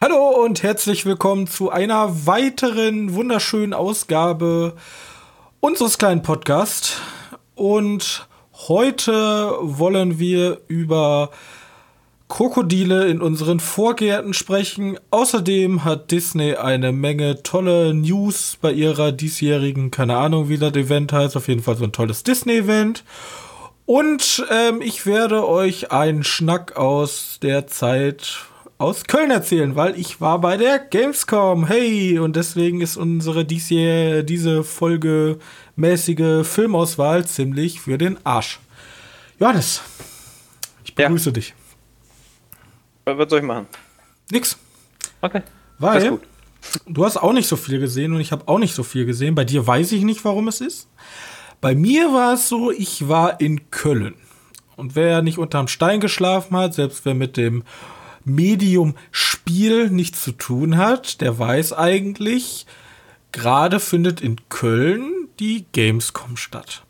Hallo und herzlich willkommen zu einer weiteren wunderschönen Ausgabe unseres kleinen Podcasts. Und heute wollen wir über Krokodile in unseren Vorgärten sprechen. Außerdem hat Disney eine Menge tolle News bei ihrer diesjährigen, keine Ahnung, wie das Event heißt, auf jeden Fall so ein tolles Disney-Event. Und ähm, ich werde euch einen Schnack aus der Zeit aus Köln erzählen, weil ich war bei der Gamescom. Hey, und deswegen ist unsere diese, diese Folge mäßige Filmauswahl ziemlich für den Arsch. Johannes, ich begrüße ja. dich. Was soll ich machen? Nix. Okay. Weil du hast auch nicht so viel gesehen und ich habe auch nicht so viel gesehen. Bei dir weiß ich nicht, warum es ist. Bei mir war es so, ich war in Köln. Und wer nicht unterm Stein geschlafen hat, selbst wer mit dem Medium Spiel nichts zu tun hat, der weiß eigentlich, gerade findet in Köln die Gamescom statt.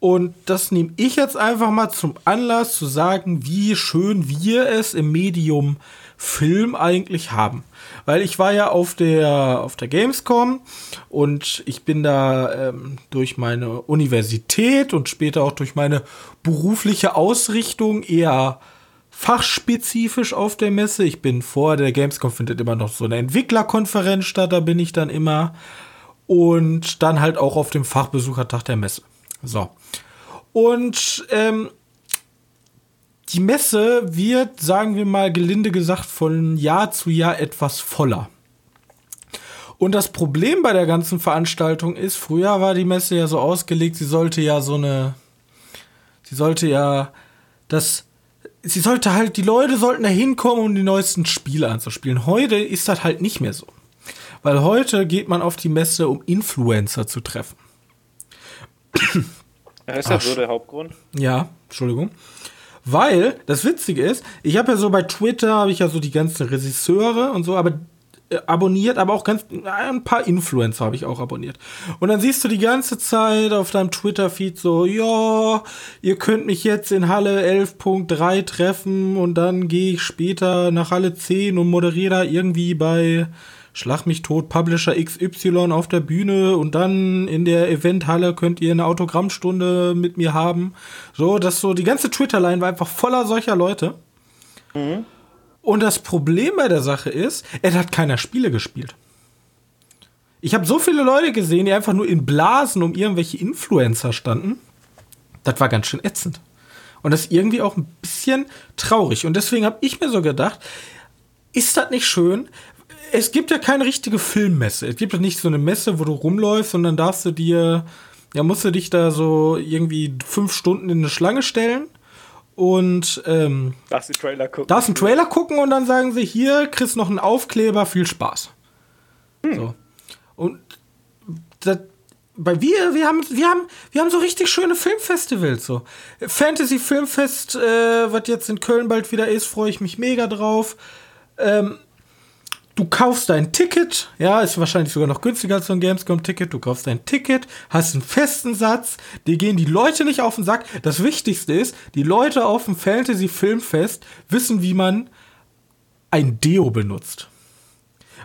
Und das nehme ich jetzt einfach mal zum Anlass zu sagen, wie schön wir es im Medium Film eigentlich haben. Weil ich war ja auf der, auf der Gamescom und ich bin da ähm, durch meine Universität und später auch durch meine berufliche Ausrichtung eher fachspezifisch auf der Messe. Ich bin vor der Gamescom findet immer noch so eine Entwicklerkonferenz statt, da bin ich dann immer. Und dann halt auch auf dem Fachbesuchertag der Messe. So. Und ähm, die Messe wird, sagen wir mal gelinde gesagt, von Jahr zu Jahr etwas voller. Und das Problem bei der ganzen Veranstaltung ist, früher war die Messe ja so ausgelegt, sie sollte ja so eine, sie sollte ja das sie sollte halt, die Leute sollten da hinkommen, um die neuesten Spiele anzuspielen. Heute ist das halt nicht mehr so. Weil heute geht man auf die Messe, um Influencer zu treffen. Ist das so der Hauptgrund? Ja, Entschuldigung. Weil, das Witzige ist, ich habe ja so bei Twitter, habe ich ja so die ganzen Regisseure und so, aber äh, abonniert, aber auch ganz ein paar Influencer habe ich auch abonniert. Und dann siehst du die ganze Zeit auf deinem Twitter-Feed so, ja, ihr könnt mich jetzt in Halle 11.3 treffen und dann gehe ich später nach Halle 10 und moderiere da irgendwie bei Schlag mich tot, Publisher XY auf der Bühne und dann in der Eventhalle könnt ihr eine Autogrammstunde mit mir haben. So, dass so die ganze Twitter-Line war einfach voller solcher Leute. Mhm. Und das Problem bei der Sache ist, er hat keiner Spiele gespielt. Ich habe so viele Leute gesehen, die einfach nur in Blasen um irgendwelche Influencer standen. Das war ganz schön ätzend. Und das ist irgendwie auch ein bisschen traurig. Und deswegen habe ich mir so gedacht, ist das nicht schön? Es gibt ja keine richtige Filmmesse. Es gibt ja nicht so eine Messe, wo du rumläufst und dann darfst du dir, ja, musst du dich da so irgendwie fünf Stunden in eine Schlange stellen und ähm, darfst, den Trailer gucken. darfst einen Trailer gucken und dann sagen sie, hier kriegst noch einen Aufkleber, viel Spaß. Hm. So. Und das, bei wir, wir haben, wir haben, wir haben so richtig schöne Filmfestivals. So. Fantasy Filmfest, äh, was jetzt in Köln bald wieder ist, freue ich mich mega drauf. Ähm, du kaufst dein Ticket, ja, ist wahrscheinlich sogar noch günstiger als so ein Gamescom-Ticket. Du kaufst dein Ticket, hast einen festen Satz, dir gehen die Leute nicht auf den Sack. Das Wichtigste ist, die Leute auf dem Fantasy-Filmfest wissen, wie man ein Deo benutzt.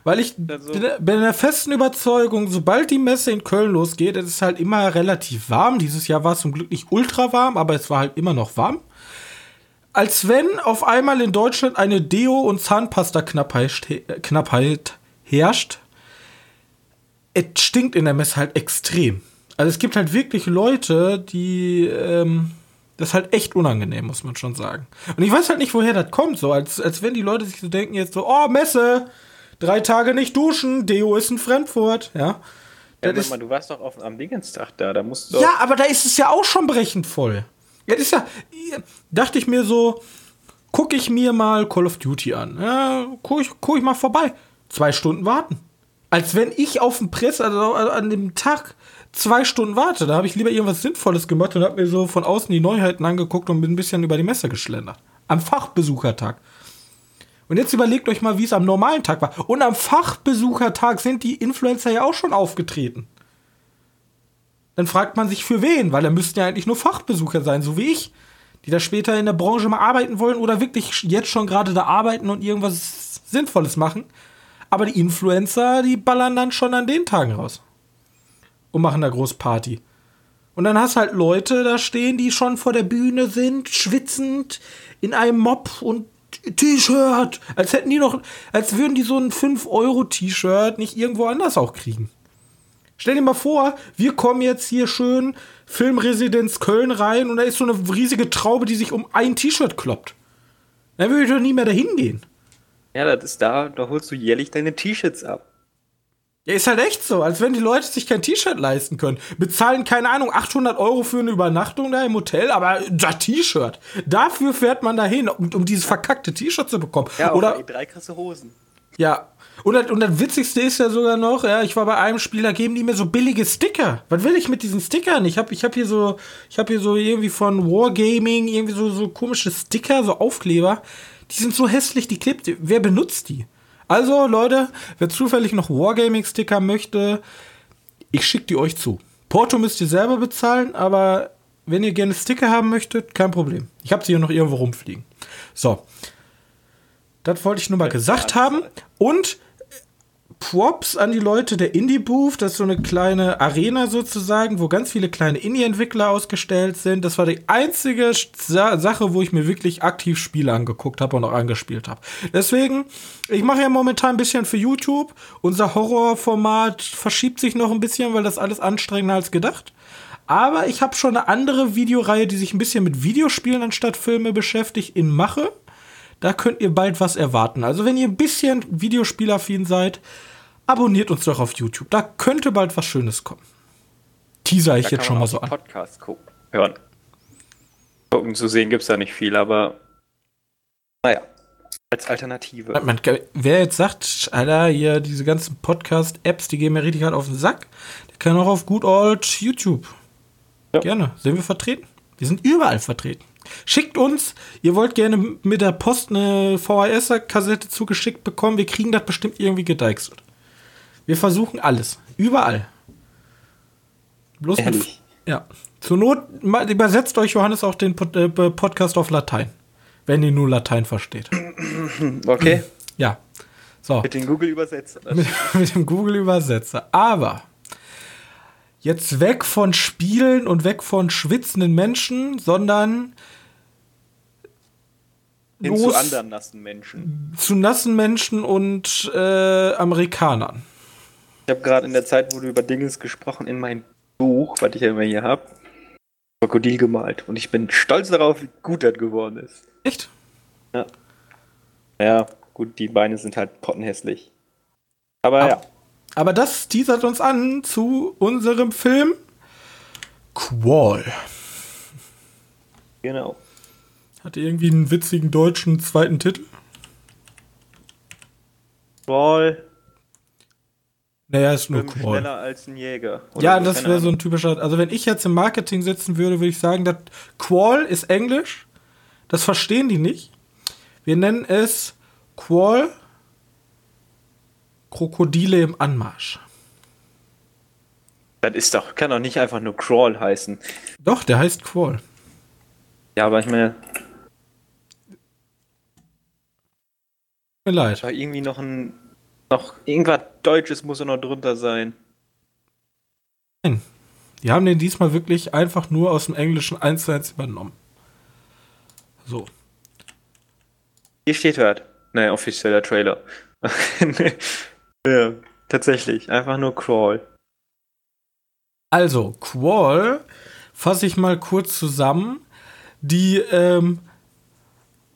Weil ich also. bin in der festen Überzeugung, sobald die Messe in Köln losgeht, es ist halt immer relativ warm. Dieses Jahr war es zum Glück nicht ultra warm, aber es war halt immer noch warm als wenn auf einmal in Deutschland eine Deo- und Zahnpasta-Knappheit herrscht. Es stinkt in der Messe halt extrem. Also es gibt halt wirklich Leute, die ähm, das ist halt echt unangenehm, muss man schon sagen. Und ich weiß halt nicht, woher das kommt, so als, als wenn die Leute sich so denken jetzt so, oh, Messe, drei Tage nicht duschen, Deo ist ein Fremdwort, ja. ja mal, du warst doch auf, am Dingenstag da, da musst du. Ja, aber da ist es ja auch schon brechend voll. Ja, das ist ja, dachte ich mir so, gucke ich mir mal Call of Duty an. Ja, gucke ich, guck ich mal vorbei. Zwei Stunden warten. Als wenn ich auf dem Press, also an dem Tag, zwei Stunden warte. Da habe ich lieber irgendwas Sinnvolles gemacht und habe mir so von außen die Neuheiten angeguckt und bin ein bisschen über die Messe geschlendert. Am Fachbesuchertag. Und jetzt überlegt euch mal, wie es am normalen Tag war. Und am Fachbesuchertag sind die Influencer ja auch schon aufgetreten. Dann fragt man sich für wen, weil da müssten ja eigentlich nur Fachbesucher sein, so wie ich, die da später in der Branche mal arbeiten wollen oder wirklich jetzt schon gerade da arbeiten und irgendwas Sinnvolles machen. Aber die Influencer, die ballern dann schon an den Tagen raus. Und machen da groß Party. Und dann hast halt Leute da stehen, die schon vor der Bühne sind, schwitzend, in einem Mob und T-Shirt. Als hätten die noch, als würden die so ein 5-Euro-T-Shirt nicht irgendwo anders auch kriegen. Stell dir mal vor, wir kommen jetzt hier schön Filmresidenz Köln rein und da ist so eine riesige Traube, die sich um ein T-Shirt kloppt. Dann würde ich doch nie mehr dahin gehen. Ja, das ist da, da holst du jährlich deine T-Shirts ab. Ja, ist halt echt so, als wenn die Leute sich kein T-Shirt leisten können. Bezahlen, keine Ahnung, 800 Euro für eine Übernachtung da im Hotel, aber das T-Shirt, dafür fährt man dahin, um, um dieses verkackte T-Shirt zu bekommen. Ja, Oder, oder drei krasse Hosen. ja. Und das, und das Witzigste ist ja sogar noch, ja, ich war bei einem Spiel, da geben die mir so billige Sticker. Was will ich mit diesen Stickern? Ich habe ich hab hier so, ich habe hier so irgendwie von Wargaming irgendwie so, so komische Sticker, so Aufkleber. Die sind so hässlich, die klebt. Wer benutzt die? Also, Leute, wer zufällig noch Wargaming-Sticker möchte, ich schicke die euch zu. Porto müsst ihr selber bezahlen, aber wenn ihr gerne Sticker haben möchtet, kein Problem. Ich habe sie hier noch irgendwo rumfliegen. So. Das wollte ich nur mal gesagt haben. Und Props an die Leute der Indie Booth. Das ist so eine kleine Arena sozusagen, wo ganz viele kleine Indie-Entwickler ausgestellt sind. Das war die einzige Sa Sache, wo ich mir wirklich aktiv Spiele angeguckt habe und auch angespielt habe. Deswegen, ich mache ja momentan ein bisschen für YouTube. Unser Horrorformat verschiebt sich noch ein bisschen, weil das alles anstrengender als gedacht. Aber ich habe schon eine andere Videoreihe, die sich ein bisschen mit Videospielen anstatt Filme beschäftigt, in Mache. Da könnt ihr bald was erwarten. Also wenn ihr ein bisschen Videospielaffin seid, abonniert uns doch auf YouTube. Da könnte bald was Schönes kommen. Teaser ich Da jetzt schon mal so an. Podcast gucken, hören. Gucken zu sehen gibt's da nicht viel, aber naja, als Alternative. Man, wer jetzt sagt, Alter, hier diese ganzen Podcast-Apps, die gehen mir richtig hart auf den Sack, der kann auch auf Good Old YouTube. Ja. Gerne. Sind wir vertreten? Wir sind überall vertreten. Schickt uns, ihr wollt gerne mit der Post eine VHS-Kassette zugeschickt bekommen, wir kriegen das bestimmt irgendwie gedeichselt. Wir versuchen alles. Überall. Bloß mit, Ehrlich. ja. Zur Not mal, übersetzt euch Johannes auch den Pod, äh, Podcast auf Latein. Wenn ihr nur Latein versteht. Okay, Ja. So. mit den Google-Übersetzer. mit, mit dem Google-Übersetzer. Aber jetzt weg von Spielen und weg von schwitzenden Menschen, sondern Hin los zu anderen nassen Menschen. zu nassen Menschen und äh, Amerikanern. Ich habe gerade in der Zeit, wo du über Dinges gesprochen, in mein Buch, was ich ja immer hier habe, Krokodil gemalt. Und ich bin stolz darauf, wie gut das geworden ist. Echt? Ja, gut, die Beine sind halt pottenhässlich. Aber Ah. ja, Aber das teasert uns an zu unserem Film Qual. genau. Hat irgendwie einen witzigen deutschen zweiten Titel? Ball, Naja, ist nur Qual. schneller als ein Jäger. Ja, das wäre so ein typischer. Also, wenn ich jetzt im Marketing sitzen würde, würde ich sagen, dass Qual ist Englisch. Das verstehen die nicht. Wir nennen es Qual Krokodile im Anmarsch. Das ist doch, kann doch nicht einfach nur Crawl heißen. Doch, der heißt Qual. Ja, aber ich meine, Mir leid. da irgendwie noch ein, noch irgendwas Deutsches muss ja noch drunter sein. Die haben den diesmal wirklich einfach nur aus dem Englischen eins zu eins übernommen. So. Hier steht was. Naja, offizieller Trailer. ja, tatsächlich. Einfach nur Crawl. Also, Qual fasse ich mal kurz zusammen. Die ähm,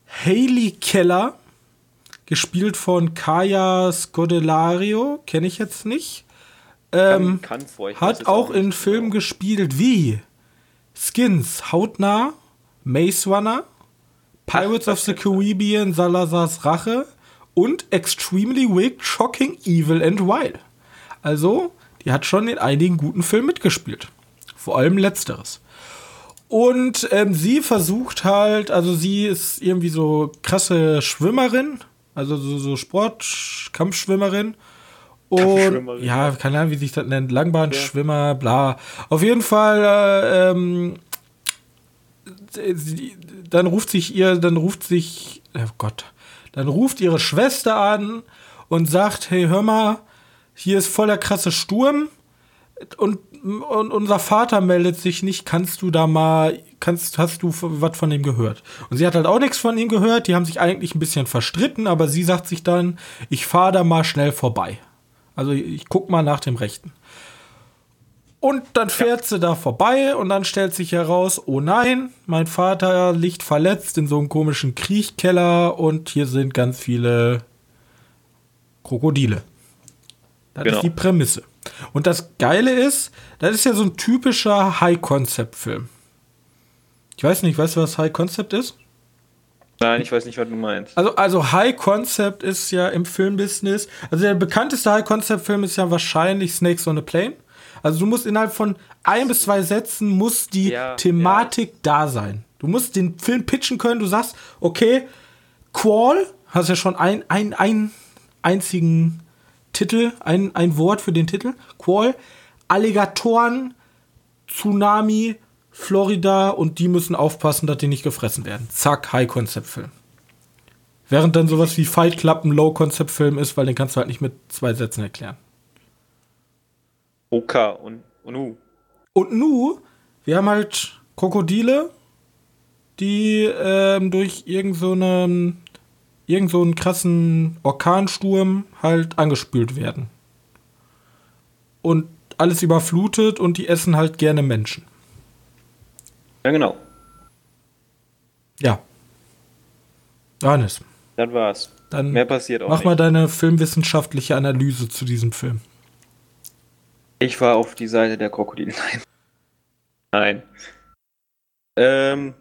Hayley Keller, gespielt von Kaya Scodelario, kenne ich jetzt nicht, ähm, kann vor. Ich weiß hat auch nicht in Filmen genau. gespielt wie Skins, Hautnah, Maze Runner, Pirates Ach, of the. Caribbean, Salazar's Rache und Extremely Wicked, Shocking, Evil and Wild. Also, die hat schon in einigen guten Filmen mitgespielt. Vor allem letzteres. Und ähm, sie versucht halt, also sie ist irgendwie so krasse Schwimmerin, also so, so Sport, Kampfschwimmerin. Und ja, keine Ahnung, wie sich das nennt, Langbahnschwimmer, bla. Auf jeden Fall, äh, ähm, dann ruft sich ihr, dann ruft sich, oh Gott, dann ruft ihre Schwester an und sagt, hey, hör mal, hier ist voll der krasse Sturm und, und unser Vater meldet sich nicht, kannst du da mal, kannst, hast du was von ihm gehört? Und sie hat halt auch nichts von ihm gehört, die haben sich eigentlich ein bisschen verstritten, aber sie sagt sich dann, ich fahre da mal schnell vorbei. Also ich guck mal nach dem Rechten. Und dann fährt ja. sie da vorbei und dann stellt sich heraus, oh nein, mein Vater liegt verletzt in so einem komischen Kriechkeller und hier sind ganz viele Krokodile. Das genau. ist die Prämisse. Und das Geile ist, das ist ja so ein typischer High-Concept-Film. Ich weiß nicht, weißt du, was High-Concept ist? Nein, ich weiß nicht, was du meinst. Also, also High Concept ist ja im Filmbusiness, also der bekannteste High Concept Film ist ja wahrscheinlich Snakes on a Plane. Also du musst innerhalb von ein bis zwei Sätzen muss die ja, Thematik ja. da sein. Du musst den Film pitchen können. Du sagst, okay, Qual, hast ja schon ein, ein, ein einzigen Titel, ein, ein Wort für den Titel. Qual, Alligatoren, Tsunami, Florida und die müssen aufpassen, dass die nicht gefressen werden. Zack, High-Concept-Film. Während dann sowas wie Fight Club ein Low-Concept-Film ist, weil den kannst du halt nicht mit zwei Sätzen erklären. Oka und, und Nu. Und Nu, wir haben halt Krokodile, die ähm, durch irgendeinen so irgend so einen krassen Orkansturm halt angespült werden. Und alles überflutet und die essen halt gerne Menschen. Ja, genau. Ja. Johannes. Dann war's. Dann Mehr passiert auch Mach nicht. mal deine filmwissenschaftliche Analyse zu diesem Film. Ich war auf die Seite der Krokodile. Nein. Nein. Ähm,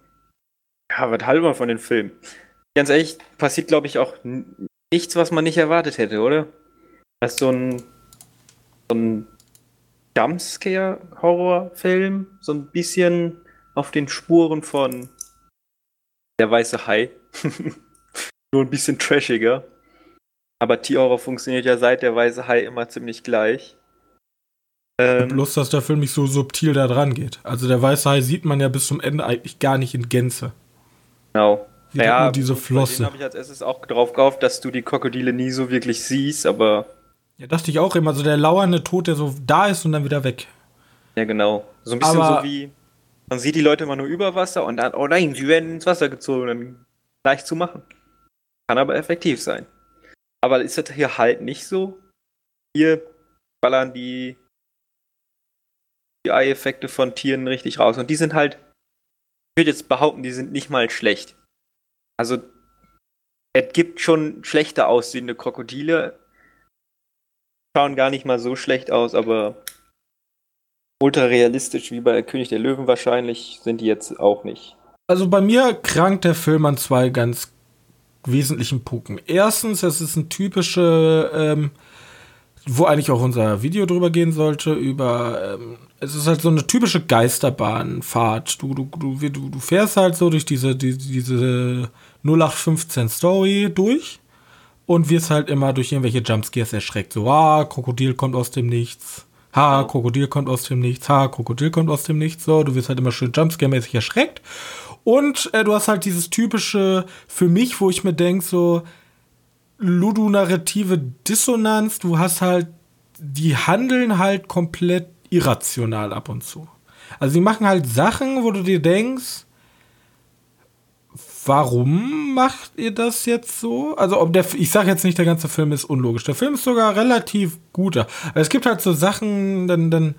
ja, was halten wir von den Filmen? Ganz ehrlich, passiert, glaube ich, auch nichts, was man nicht erwartet hätte, oder? Das ist so ein, so ein Jumpscare-Horrorfilm, so ein bisschen auf den Spuren von Der Weiße Hai. Nur ein bisschen trashiger. Aber T-Horror funktioniert ja seit Der Weiße Hai immer ziemlich gleich. Ähm, Bloß, dass der Film nicht so subtil da dran geht. Also der Weiße Hai sieht man ja bis zum Ende eigentlich gar nicht in Gänze. Genau. Sieht ja, nur diese Flosse. Habe ich als erstes auch drauf gehofft, dass du die Krokodile nie so wirklich siehst, aber. Ja, dachte ich auch immer. So der lauernde Tod, der so da ist und dann wieder weg. Ja, genau. So ein bisschen aber so wie man sieht die Leute immer nur über Wasser und dann, oh nein, sie werden ins Wasser gezogen. Dann leicht zu machen. Kann aber effektiv sein. Aber ist das hier halt nicht so? Hier ballern die CGI-Effekte von Tieren richtig raus. Und die sind halt, ich würde jetzt behaupten, die sind nicht mal schlecht. Also, es gibt schon schlechter aussehende Krokodile. Schauen gar nicht mal so schlecht aus, aber ultra realistisch wie bei König der Löwen wahrscheinlich sind die jetzt auch nicht. Also bei mir krankt der Film an zwei ganz wesentlichen Punkten. Erstens, es ist ein typische, ähm, wo eigentlich auch unser Video drüber gehen sollte, über, ähm, es ist halt so eine typische Geisterbahnfahrt. Du, du, du, du, du fährst halt so durch diese, die, diese 0815 Story durch und wirst halt immer durch irgendwelche Jumpscares erschreckt. So, ah, Krokodil kommt aus dem Nichts Ha, Krokodil kommt aus dem Nichts. Ha, Krokodil kommt aus dem Nichts. So, du wirst halt immer schön Jumpscare-mäßig erschreckt. Und äh, du hast halt dieses typische für mich, wo ich mir denke, so ludonarrative Dissonanz. Du hast halt, die handeln halt komplett irrational ab und zu. Also die machen halt Sachen, wo du dir denkst, warum macht ihr das jetzt so? Also, ob der, ich sage jetzt nicht, der ganze Film ist unlogisch. Der Film ist sogar relativ guter. Es gibt halt so Sachen, dann, dann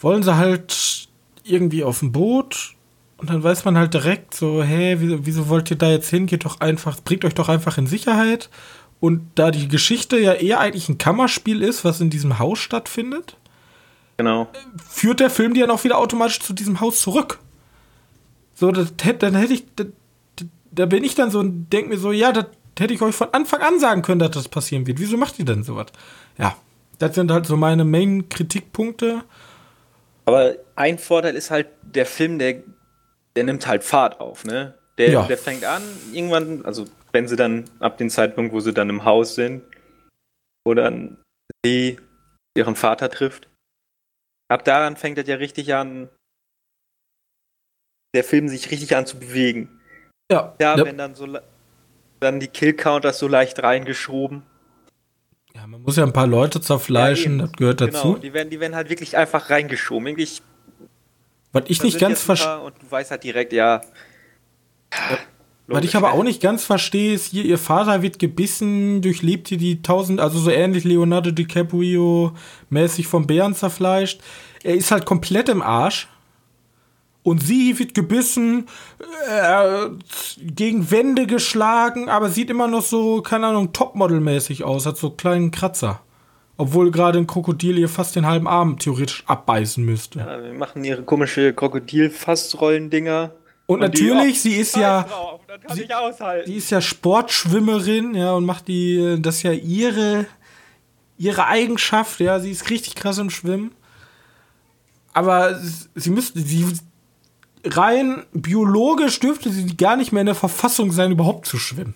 wollen sie halt irgendwie auf ein Boot und dann weiß man halt direkt so, hä, wieso, wieso wollt ihr da jetzt hin? Geht doch einfach, bringt euch doch einfach in Sicherheit. Und da die Geschichte ja eher eigentlich ein Kammerspiel ist, was in diesem Haus stattfindet, genau. führt der Film die dann auch wieder automatisch zu diesem Haus zurück. So, das, dann hätte ich, da, da bin ich dann so und denke mir so, ja, das hätte ich euch von Anfang an sagen können, dass das passieren wird. Wieso macht ihr denn sowas? Ja, das sind halt so meine Main-Kritikpunkte. Aber ein Vorteil ist halt, der Film, der, der nimmt halt Fahrt auf, ne? Der, ja. der fängt an, irgendwann, also wenn sie dann, ab dem Zeitpunkt, wo sie dann im Haus sind, wo dann sie ihren Vater trifft. Ab daran fängt das ja richtig an, der Film sich richtig an zu bewegen. Ja. Ja, ja. wenn dann so dann die Kill-Counters so leicht reingeschoben. ja, man muss ja ein paar Leute zerfleischen, Ja, das gehört dazu. Genau, die werden, die werden halt wirklich einfach reingeschoben. Irgendwie, Was ich nicht ganz verstehe. Und du weißt halt direkt, ja. Was ich aber auch nicht ganz verstehe, ist hier, ihr Vater wird gebissen, durchlebt hier die tausend, also so ähnlich Leonardo DiCaprio mäßig vom Bären zerfleischt. Er ist halt komplett im Arsch. Und sie wird gebissen, äh, gegen Wände geschlagen, aber sieht immer noch so, keine Ahnung, Topmodel-mäßig aus, hat so kleinen Kratzer. Obwohl gerade ein Krokodil ihr fast den halben Arm theoretisch abbeißen müsste. Ja, wir machen ihre komische Krokodil-Fassrollen-Dinger. Und, Und natürlich, sie ist ja. drauf, sie-. Die ist ja Sportschwimmerin, ja, und macht die, das ist ja ihre, ihre Eigenschaft, ja, sie ist richtig krass im Schwimmen. Aber sie müsste, sie rein biologisch dürfte sie gar nicht mehr in der Verfassung sein, überhaupt zu schwimmen.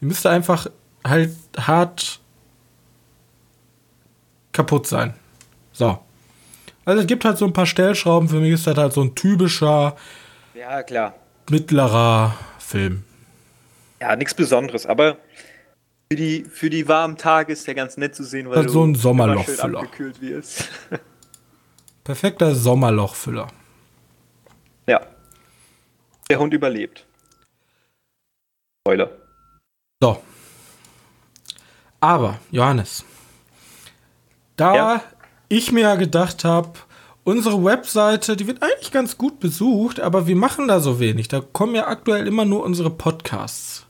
Sie müsste einfach halt hart kaputt sein. So. Also es gibt halt so ein paar Stellschrauben, für mich ist das halt so ein typischer ja, klar. mittlerer Film. Ja, nichts Besonderes, aber für die, für die warmen Tage ist der ganz nett zu sehen, weil Halt so ein Sommerlochfüller. Perfekter Sommerlochfüller. Ja. Der Hund überlebt. Spoiler. So. Aber, Johannes, da Ja. ich mir ja gedacht habe, unsere Webseite, die wird eigentlich ganz gut besucht, aber wir machen da so wenig. Da kommen ja aktuell immer nur unsere Podcasts.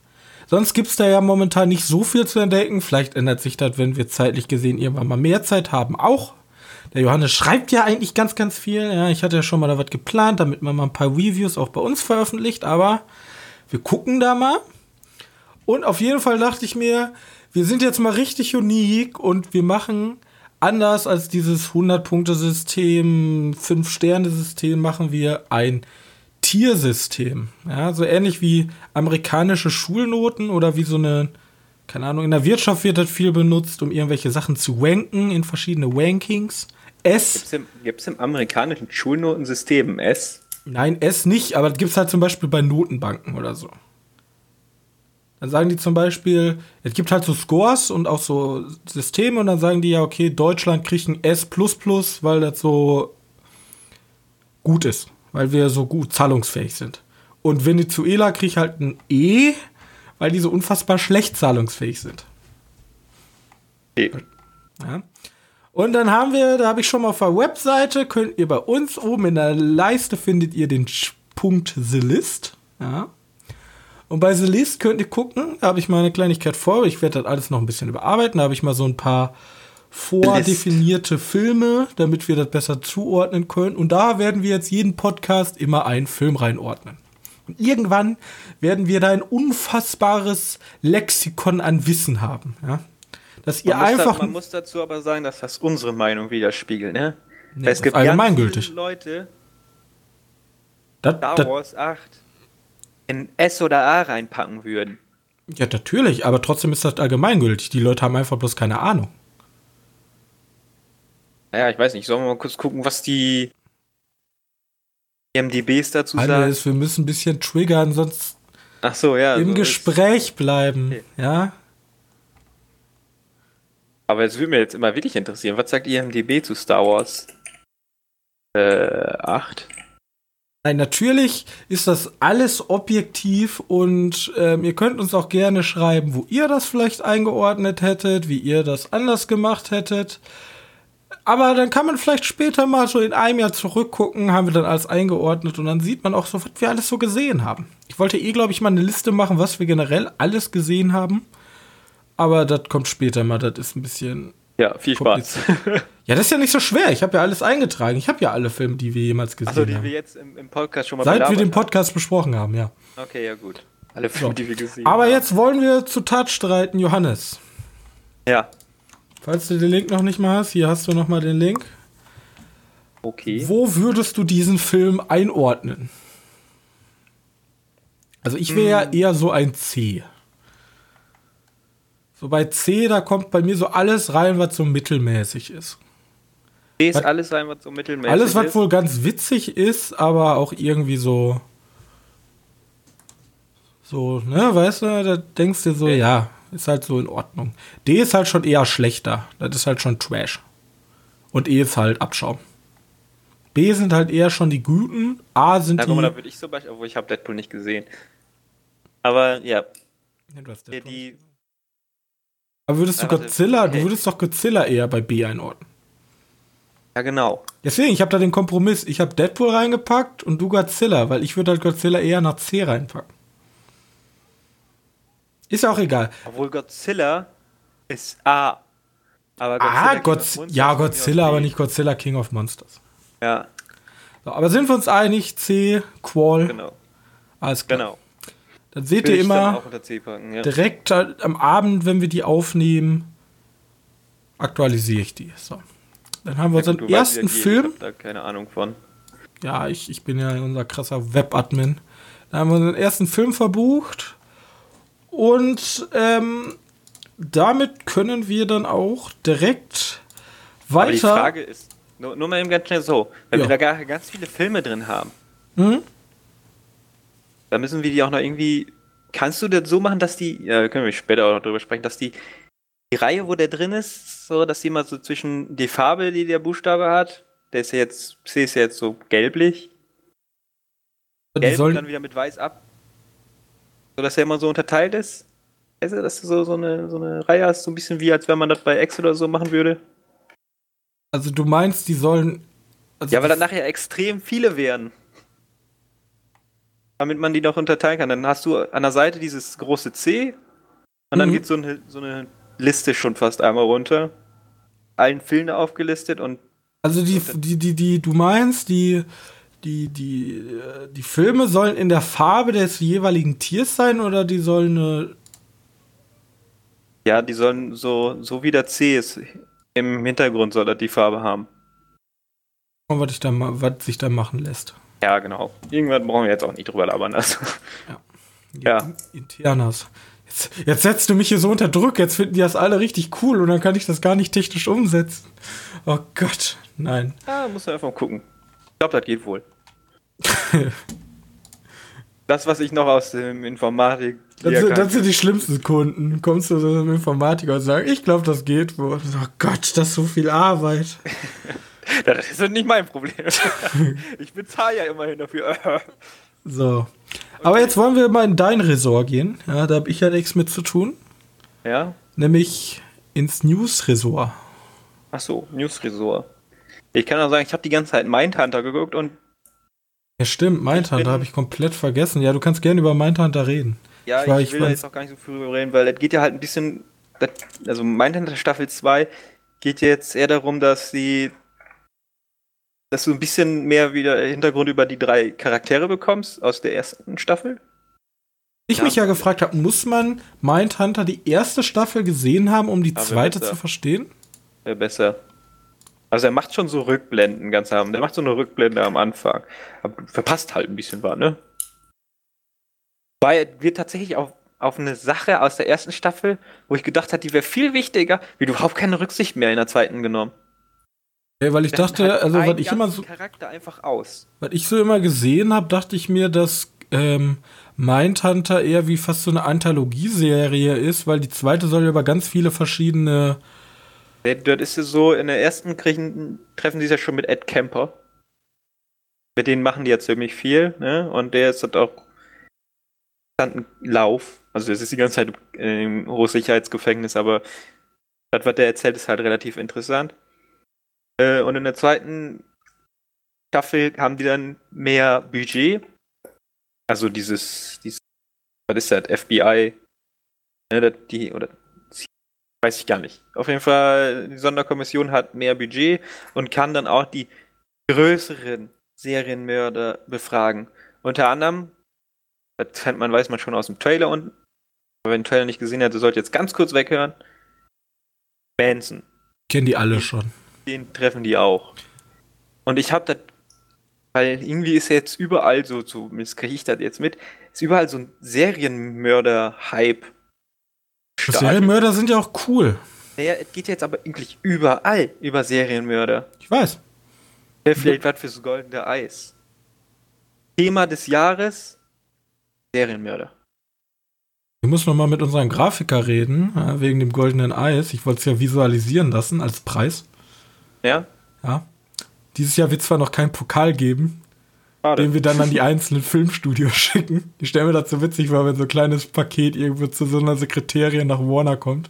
Sonst gibt es da ja momentan nicht so viel zu entdecken. Vielleicht ändert sich das, wenn wir zeitlich gesehen irgendwann mal mehr Zeit haben, auch. Der Johannes schreibt ja eigentlich ganz, ganz viel. Ja, ich hatte ja schon mal da was geplant, damit man mal ein paar Reviews auch bei uns veröffentlicht, aber wir gucken da mal. Und auf jeden Fall dachte ich mir, wir sind jetzt mal richtig unique und wir machen anders als dieses 100-Punkte-System, 5-Sterne-System, machen wir ein Tiersystem. Ja, so ähnlich wie amerikanische Schulnoten oder wie so eine, keine Ahnung, in der Wirtschaft wird das viel benutzt, um irgendwelche Sachen zu ranken in verschiedene Rankings. S, Gibt's im, gibt's im amerikanischen Schulnotensystem S? Nein, S nicht, aber das gibt es halt zum Beispiel bei Notenbanken oder so. Dann sagen die zum Beispiel, es gibt halt so Scores und auch so Systeme und dann sagen die ja, okay, Deutschland kriegt ein S, weil das so gut ist, weil wir so gut zahlungsfähig sind. Und Venezuela kriegt halt ein E, weil die so unfassbar schlecht zahlungsfähig sind. Okay. Ja. Und dann haben wir, da habe ich schon mal auf der Webseite, könnt ihr bei uns oben in der Leiste findet ihr den Punkt The List. Ja. Und bei The List könnt ihr gucken, da habe ich mal eine Kleinigkeit vor, ich werde das alles noch ein bisschen überarbeiten, da habe ich mal so ein paar vordefinierte Filme, damit wir das besser zuordnen können. Und da werden wir jetzt jeden Podcast immer einen Film reinordnen. Und irgendwann werden wir da ein unfassbares Lexikon an Wissen haben. Ja? Dass ihr Man, muss da, einfach. man muss dazu aber sagen, dass das unsere Meinung widerspiegelt, ne? Nee, Weil es gibt ist allgemeingültig. Leute, Das, Star das, Wars 8 in S oder A reinpacken würden. ja, natürlich, aber trotzdem ist das allgemeingültig. Die Leute haben einfach bloß keine Ahnung. Naja, ich weiß nicht, sollen wir mal kurz gucken, was die MDBs dazu sagen? Alles, wir müssen ein bisschen triggern, sonst Ach so, ja. im so Gespräch bleiben. Okay. Ja. Aber es würde mir jetzt immer wirklich interessieren, was sagt IMDB zu Star Wars äh, 8? Nein, natürlich ist das alles objektiv und ähm, ihr könnt uns auch gerne schreiben, wo ihr das vielleicht eingeordnet hättet, wie ihr das anders gemacht hättet. Aber dann kann man vielleicht später mal so in einem Jahr zurückgucken, haben wir dann alles eingeordnet und dann sieht man auch so, was wir alles so gesehen haben. Ich wollte eh, glaube ich, mal eine Liste machen, was wir generell alles gesehen haben. Aber das kommt später mal, das ist ein bisschen Ja, viel Spaß. ja, das ist ja nicht so schwer. Ich habe ja alles eingetragen. Ich habe ja alle Filme, die wir jemals gesehen Achso, die haben. wir jetzt im, im Podcast schon mal Seit wir den Podcast besprochen haben, ja. haben. Okay, ja gut. Alle Filme, So. die wir gesehen Aber haben. jetzt wollen wir zu Tat streiten, Johannes. Ja, Falls du den Link noch nicht mal hast, hier hast du noch mal den Link. okay. Wo würdest du diesen Film einordnen? Also ich wäre ja eher so ein C. So bei C, da kommt bei mir so alles rein, was so mittelmäßig ist. C ist Was- alles rein, was so mittelmäßig Alles, was ist. wohl ganz witzig ist, aber auch irgendwie so. So, ne, weißt du, da denkst du so, Okay. ja, ist halt so in Ordnung. D ist halt schon eher schlechter. Das ist halt schon Trash. Und E ist halt Abschaum. B sind halt eher schon die Guten. A sind Na, guck mal, die. da würde ich zum Beispiel, obwohl ich habe Deadpool nicht gesehen. Aber ja, Ja, du hast die, Deadpool. die aber würdest du Ja, warte. Godzilla, du würdest doch Godzilla eher bei B einordnen. ja genau. Deswegen, ich habe da den Kompromiss. Ich habe Deadpool reingepackt und du Godzilla, weil ich würde halt Godzilla eher nach C reinpacken. Ist ja auch egal. Obwohl Godzilla ist A. Aber Ah, of Gott, Monsters ja, Godzilla, aber nicht Godzilla King of Monsters. Ja, So, aber sind wir uns einig? C, Qual, genau. alles klar. Genau. Dann seht ihr dann immer ja. direkt am Abend, wenn wir die aufnehmen, aktualisiere ich die. So. Dann haben wir unseren weißt, wie ersten geht, Film. Ich da keine Ahnung von. Ja, ich, ich bin ja unser krasser Webadmin. Da haben wir unseren ersten Film verbucht. Und ähm, damit können wir dann auch direkt Aber die weiter. Frage ist, nur, nur mal eben ganz schnell so, wenn Ja. wir da ganz viele Filme drin haben, Hm? Dann müssen wir die auch noch irgendwie. Kannst du das so machen, dass die, ja, können wir später auch noch drüber sprechen, dass die, die Reihe, wo der drin ist, so, dass die mal so zwischen die Farbe, die der Buchstabe hat, der ist ja jetzt, C ist ja jetzt so gelblich, Die gelb und sollen, dann wieder mit weiß ab. So dass er immer so unterteilt ist. Weißt du, dass du so, so, eine, so eine Reihe hast, so ein bisschen wie als wenn man das bei X oder so machen würde. also du meinst, die sollen. Also Ja, weil dann nachher extrem viele werden. Damit man die noch unterteilen kann. Dann hast du an der Seite dieses große C und dann Mhm. geht so eine, so eine Liste schon fast einmal runter. Allen Filme aufgelistet und Also die, die, die, die, du meinst, die, die, die, äh, die Filme sollen in der Farbe des jeweiligen Tiers sein oder die sollen eine. ja, die sollen so, so wie der C ist, im Hintergrund soll er die Farbe haben. was, ich da, was sich da machen lässt. Ja, genau. Irgendwann brauchen wir jetzt auch nicht drüber labern. Also. Ja. In- Internas. Jetzt, jetzt setzt du mich hier so unter Druck, jetzt finden die das alle richtig cool und dann kann ich das gar nicht technisch umsetzen. Oh Gott, nein. Ja, muss man einfach mal gucken. Ich glaube, das geht wohl. das, was ich noch aus dem Informatik. Das, sind- das sind die schlimmsten Kunden. Kommst du zu einem Informatiker und sagst, ich glaube, das geht wohl. Oh Gott, das ist so viel Arbeit. Das ist nicht mein Problem. ich bezahle ja immerhin dafür. So. Aber jetzt wollen wir mal in dein Ressort gehen. Ja, da habe ich ja nichts mit zu tun. ja? Nämlich ins News-Ressort. Achso, News-Resort. Ich kann auch sagen, ich habe die ganze Zeit Mindhunter geguckt und Ja, stimmt, Mindhunter habe ich komplett vergessen. Ja, du kannst gerne über Mindhunter reden. ja, Ich ich, war- ich will da jetzt auch gar nicht so viel drüber reden, weil das geht ja halt ein bisschen. Das, also Mindhunter Staffel 2 geht jetzt eher darum, dass sie. Dass du ein bisschen mehr wieder Hintergrund über die drei Charaktere bekommst aus der ersten Staffel. Ich Ja. mich ja gefragt habe, muss man Mindhunter die erste Staffel gesehen haben, um die Aber zweite zu verstehen? Wäre besser. Also er macht schon so Rückblenden ganz am. Der macht so eine Rückblende am Anfang. Aber du verpasst halt ein bisschen was, ne? Weil er wird tatsächlich auf, auf eine Sache aus der ersten Staffel, wo ich gedacht habe, die wäre viel wichtiger, wird überhaupt keine Rücksicht mehr in der zweiten genommen. Ja, weil ich Der dachte, also einen was ich immer so, Charakter einfach aus. was ich so immer gesehen habe, dachte ich mir, dass ähm, Mindhunter eher wie fast so eine Anthologieserie ist, weil die zweite soll ja über ganz viele verschiedene. Der- Dort ist es so, in der ersten kriegen, treffen sie sich ja schon mit Ed Kemper. Mit denen machen die ja ziemlich viel, ne? Und der ist halt auch konstanten Lauf. Also das ist die ganze Zeit im Hochsicherheitsgefängnis, aber das, was der erzählt, ist halt relativ interessant. Äh, und in der zweiten Staffel haben die dann mehr Budget. Also dieses, dieses was ist das, FBI, ne, das, die, oder Weiß ich gar nicht. Auf jeden Fall, die Sonderkommission hat mehr Budget und kann dann auch die größeren Serienmörder befragen. Unter anderem, das kennt man, weiß man schon aus dem Trailer und wer den Trailer nicht gesehen hat, der sollte jetzt ganz kurz weghören. Manson. Kennen die alle schon. Den treffen die auch. Und ich habe das Weil irgendwie ist jetzt überall so, zumindest kriege ich das jetzt mit, ist überall so ein Serienmörder-Hype. Serienmörder sind ja auch cool. Naja, es geht jetzt aber eigentlich überall über Serienmörder. Ich weiß. Wäre vielleicht was fürs goldene Eis. Thema des Jahres: Serienmörder. Wir müssen noch mal mit unserem Grafiker reden, ja, wegen dem goldenen Eis. Ich wollte es ja visualisieren lassen als Preis. Ja? Ja. Dieses Jahr wird zwar noch keinen Pokal geben, Schade. den wir dann an die einzelnen Filmstudios schicken. Ich stelle mir das so witzig vor, wenn so ein kleines Paket irgendwo zu so einer Sekretärin nach Warner kommt.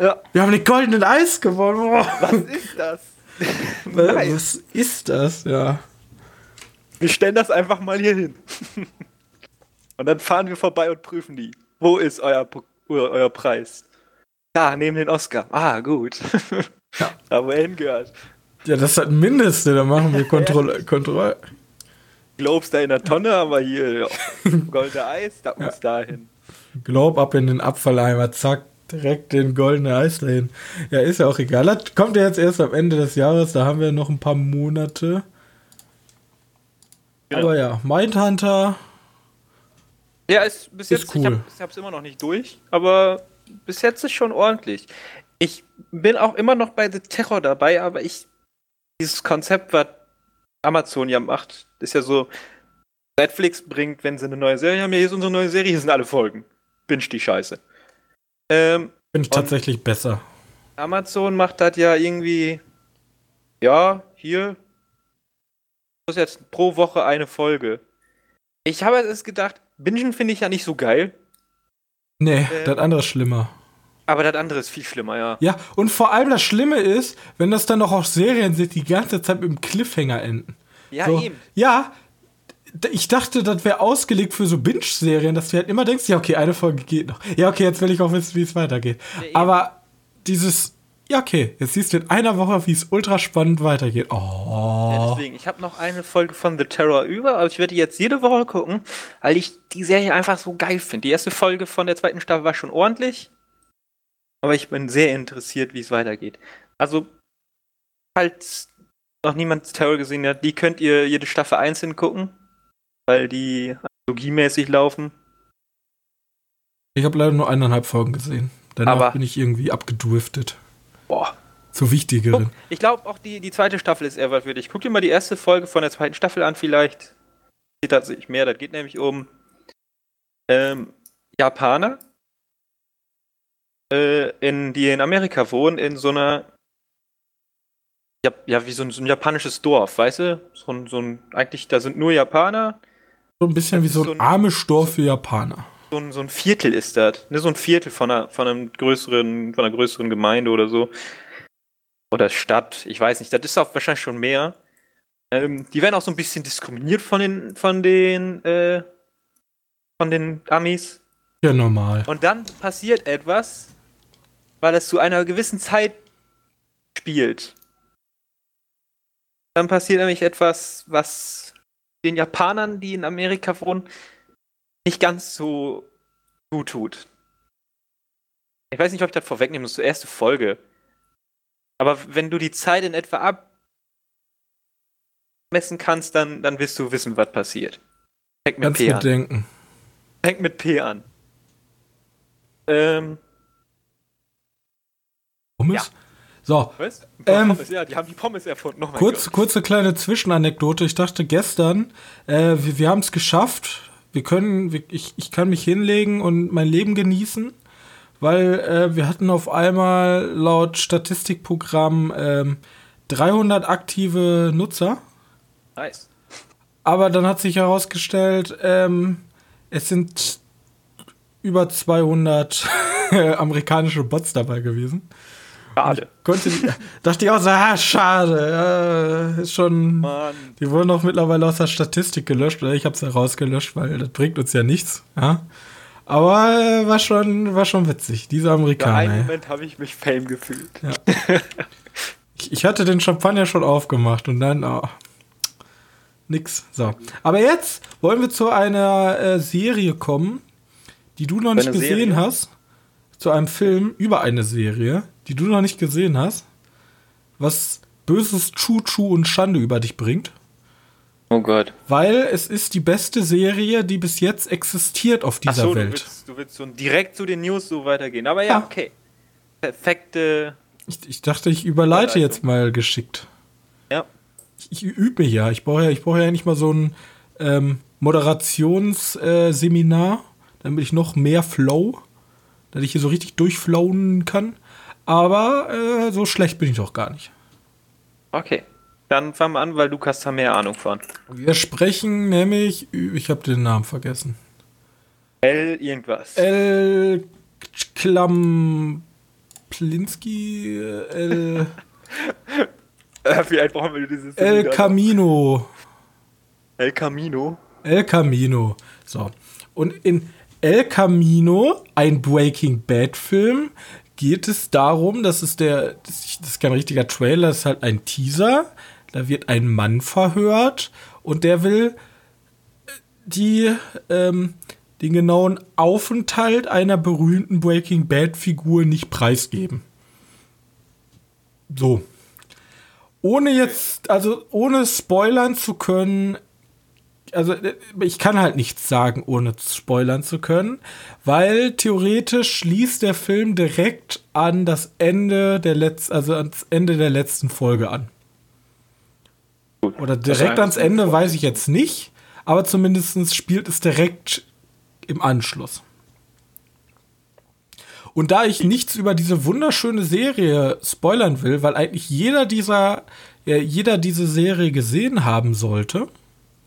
Ja. Wir haben den goldenen Eis gewonnen. Boah. Was ist das? Was, was ist das? Ja. Wir stellen das einfach mal hier hin. Und dann fahren wir vorbei und prüfen die. Wo ist euer, euer Preis? Da, neben den Oscar. Ah, gut. Ja. Da, wo er hingehört. Ja, das ist das Mindeste. Da machen wir Kontrolle. Kontrolle. Globes da in der Tonne, aber hier. Goldene Eis, da muss dahin. Glaub ab in den Abfalleimer, zack, direkt den goldenen Eis dahin. Ja, ist ja auch egal. Das kommt ja jetzt erst am Ende des Jahres, da haben wir noch ein paar Monate. Genau. Aber ja, Mindhunter, Ja, ist bis Ist jetzt, cool. ich, hab, ich hab's immer noch nicht durch, aber bis jetzt ist schon ordentlich. Ich bin auch immer noch bei The Terror dabei, aber ich, dieses Konzept, was Amazon ja macht, ist ja so, Netflix bringt, wenn sie eine neue Serie haben, ja, hier ist unsere neue Serie, hier sind alle Folgen. Binge die Scheiße. Ähm, finde ich tatsächlich besser. Amazon macht das ja irgendwie, ja, hier muss jetzt pro Woche eine Folge. Ich habe jetzt gedacht, Bingen finde ich ja nicht so geil, Nee, Ähm. das andere ist schlimmer. Aber das andere ist viel schlimmer, ja. Ja, und vor allem das Schlimme ist, wenn das dann noch auch Serien sind, die ganze Zeit mit dem Cliffhanger enden. Ja, so, eben. Ja, ich dachte, das wäre ausgelegt für so Binge-Serien, dass du halt immer denkst, ja, okay, eine Folge geht noch. Ja, okay, jetzt will ich auch wissen, wie es weitergeht. Ja. Aber dieses, ja, okay, jetzt siehst du in einer Woche, wie es ultra spannend weitergeht. Ja, Oh. deswegen, ich habe noch eine Folge von The Terror über, aber ich werde die jetzt jede Woche gucken, weil ich die Serie einfach so geil finde. Die erste Folge von der zweiten Staffel war schon ordentlich, aber ich bin sehr interessiert, wie es weitergeht. Also, falls noch niemand Terror gesehen hat, die könnt ihr jede Staffel einzeln gucken, weil die analogiemäßig laufen. Ich habe leider nur eineinhalb Folgen gesehen. Danach Aber- bin ich irgendwie abgedriftet. Boah. Zu wichtigeren. Ich glaube auch die, die zweite Staffel ist eher was für dich. Guck dir mal die erste Folge von der zweiten Staffel an, vielleicht. Geht tatsächlich mehr. Das geht nämlich um ähm, Japaner, äh, in, die in Amerika wohnen, in so einer. Ja, ja wie so ein, so ein japanisches Dorf, weißt du? So ein, so ein, eigentlich, da sind nur Japaner. So ein bisschen Das wie so ein ein- armes Dorf für Japaner. So ein, so ein Viertel ist das. Ne, so ein Viertel von einer, von einem größeren, von einer größeren Gemeinde oder so. Oder Stadt, ich weiß nicht. Das ist auch wahrscheinlich schon mehr. Ähm, die werden auch so ein bisschen diskriminiert von den, von den, äh, von den Amis. Ja, normal. Und dann passiert etwas, weil es zu einer gewissen Zeit spielt. Dann passiert nämlich etwas, was den Japanern, die in Amerika wohnen, nicht ganz so gut tut. Ich weiß nicht, ob ich das vorwegnehmen muss, die erste Folge. Aber wenn du die Zeit in etwa abmessen kannst, dann, dann wirst du wissen, was passiert. Fängt mit Ganz P an. bedenken. Fängt mit P an. Ähm, Pommes? Ja. So, was? Ähm, Pommes, ja, die haben die Pommes erfunden. Oh kurz, Gott. kurze kleine Zwischenanekdote. Ich dachte gestern, äh, wir, wir haben es geschafft. Wir können, wir, ich, ich kann mich hinlegen und mein Leben genießen, weil äh, wir hatten auf einmal laut Statistikprogramm ähm, 300 aktive Nutzer. Nice. Aber dann hat sich herausgestellt, ähm, es sind über 200 amerikanische Bots dabei gewesen. Schade. Konnte, dachte ich auch so, ah, schade. Äh, ist schon. Mann. Die wurden auch mittlerweile aus der Statistik gelöscht. Oder ich habe sie rausgelöscht, weil das bringt uns ja nichts. Ja? Aber äh, war schon, war schon witzig. Diese Amerikaner. ey. Moment habe ich mich Fame gefühlt. Ich, ich hatte den Champagner schon aufgemacht und dann oh, nix. So. Aber jetzt wollen wir zu einer äh, Serie kommen, die du noch nicht Eine gesehen Serie? hast. Zu einem Film über eine Serie, die du noch nicht gesehen hast. Was böses Chu-Chu und Schande über dich bringt. Oh Gott. Weil es ist die beste Serie, die bis jetzt existiert auf dieser Ach so, Welt. Du willst, du willst so direkt zu den News so weitergehen. Aber ja, Ja. okay. Perfekte. Ich, ich dachte, ich überleite jetzt mal geschickt. Ja. Ich, ich übe mich ja. Ich brauche ja, ich brauche ja nicht mal so ein ähm, Moderationsseminar, äh, damit ich noch mehr flow, dass ich hier so richtig durchflowen kann. Aber äh, so schlecht bin ich doch gar nicht. Okay. Dann fangen wir an, weil du hast da mehr Ahnung von. Wir sprechen nämlich, ich habe den Namen vergessen. L irgendwas. El Klamplinski, Äh, Vielleicht brauchen wir dieses. El Camino. El Camino. El Camino. So. Und in El Camino, ein Breaking Bad Film, geht es darum, dass es der, das ist kein richtiger Trailer, das ist halt ein Teaser. Da wird ein Mann verhört und der will äh, die, ähm, den genauen Aufenthalt einer berühmten Breaking Bad Figur nicht preisgeben. So. Ohne jetzt, also ohne spoilern zu können, also äh, ich kann halt nichts sagen, ohne spoilern zu können, weil theoretisch schließt der Film direkt an das Ende der letzten, also ans Ende der letzten Folge an. Gut. Oder direkt ans Ende weiß ich jetzt nicht, aber zumindest spielt es direkt im Anschluss. Und da ich nichts über diese wunderschöne Serie spoilern will, weil eigentlich jeder dieser, ja, jeder diese Serie gesehen haben sollte,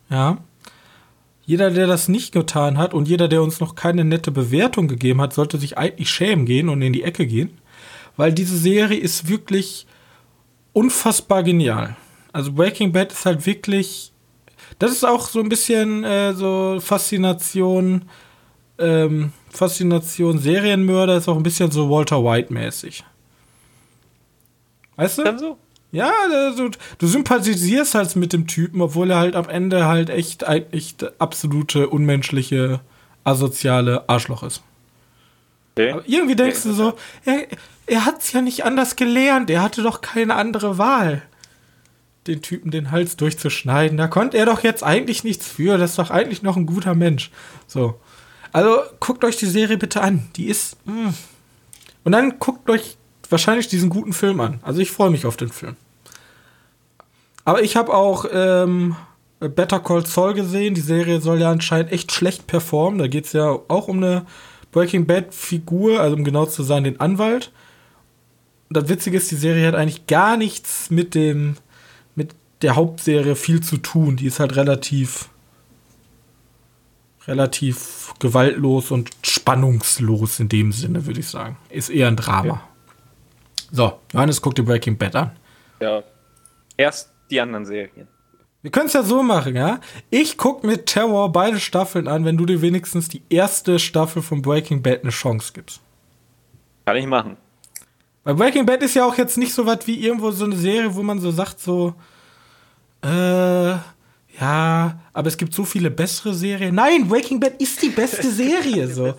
ja, jeder, der das nicht getan hat und jeder, der uns noch keine nette Bewertung gegeben hat, sollte sich eigentlich schämen gehen und in die Ecke gehen, weil diese Serie ist wirklich unfassbar genial. Also Breaking Bad ist halt wirklich, das ist auch so ein bisschen äh, so Faszination, ähm, Faszination Serienmörder ist auch ein bisschen so Walter White mäßig. Weißt du? Dann so. Ja, also, du sympathisierst halt mit dem Typen, obwohl er halt am Ende halt echt eigentlich absolute unmenschliche, asoziale Arschloch ist. Okay. Aber irgendwie denkst du so, er, er hat's ja nicht anders gelernt, er hatte doch keine andere Wahl. Den Typen den Hals durchzuschneiden, da konnte er doch jetzt eigentlich nichts für, das ist doch eigentlich noch ein guter Mensch. So. Also guckt euch die Serie bitte an, die ist. mm. Und dann guckt euch wahrscheinlich diesen guten Film an. Also ich freue mich auf den Film. Aber ich habe auch ähm, Better Call Saul gesehen. Die Serie soll ja anscheinend echt schlecht performen. Da geht es ja auch um eine Breaking Bad Figur, also um genau zu sein, den Anwalt. Und das Witzige ist, die Serie hat eigentlich gar nichts mit dem, mit der Hauptserie viel zu tun. Die ist halt relativ, relativ gewaltlos und spannungslos in dem Sinne, würde ich sagen. Ist eher ein Drama. So, Johannes guckt die Breaking Bad an. Ja. Erst die anderen Serien. Wir können es ja so machen, ja? Ich guck mit Terror beide Staffeln an, wenn du dir wenigstens die erste Staffel von Breaking Bad eine Chance gibst. Kann ich machen. Weil Breaking Bad ist ja auch jetzt nicht so was wie irgendwo so eine Serie, wo man so sagt, so, äh, ja, aber es gibt so viele bessere Serien. Nein, Breaking Bad ist die beste Serie, so.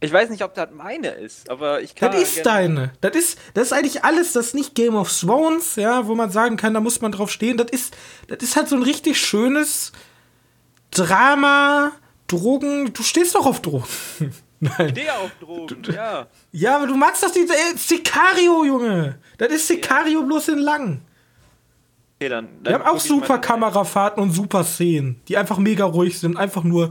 Ich weiß nicht, ob das meine ist, aber ich kann. Das ist deine. Das ist, das ist eigentlich alles, das ist nicht Game of Thrones, ja, wo man sagen kann, da muss man drauf stehen. Das ist, das ist halt so ein richtig schönes Drama, Drogen. Du stehst doch auf Drogen. Nein. Der auf Drogen, ja. Ja, aber du magst doch diese äh, Sicario, Junge. Das ist Sicario bloß in lang. Okay, dann, Wir haben auch super Kamerafahrten und super Szenen, die einfach mega ruhig sind, einfach nur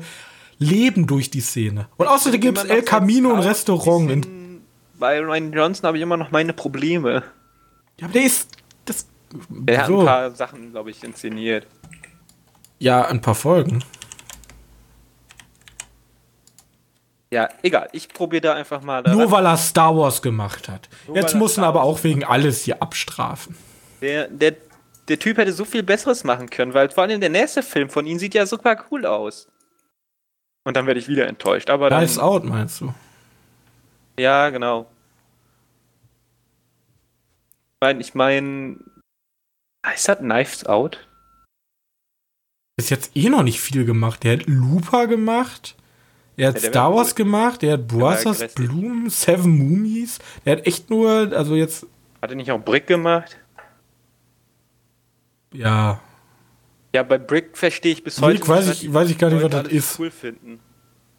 leben durch die Szene. Und außerdem gibt es El Camino ein Restaurant. In, Bei Ryan Johnson habe ich immer noch meine Probleme. ja, aber der ist. Das, Der hat so. ein paar Sachen, glaube ich, inszeniert. Ja, ein paar Folgen. Ja, egal. Ich probiere da einfach mal. Da Nur weil er Star Wars gemacht hat. Nur Jetzt muss er aber auch wegen alles hier abstrafen. der, der, der Typ hätte so viel Besseres machen können, weil vor allem der nächste Film von ihm sieht ja super cool aus. Und dann werde ich wieder enttäuscht. Aber dann, Nice Out, meinst du? Ja, genau. Ich meine, ich mein, heißt das Knives Out? Ist jetzt eh noch nicht viel gemacht. Der hat Looper gemacht. Er hat Ja, Star Wars gut. gemacht. Der hat Brothers aggressiv. Bloom, Seven Mummies. Der hat echt nur, also jetzt, Hat er nicht auch Brick gemacht? ja. Ja, bei Brick verstehe ich bis heute weiß was ich- weiß ich gar nicht, was das ist. cool finden.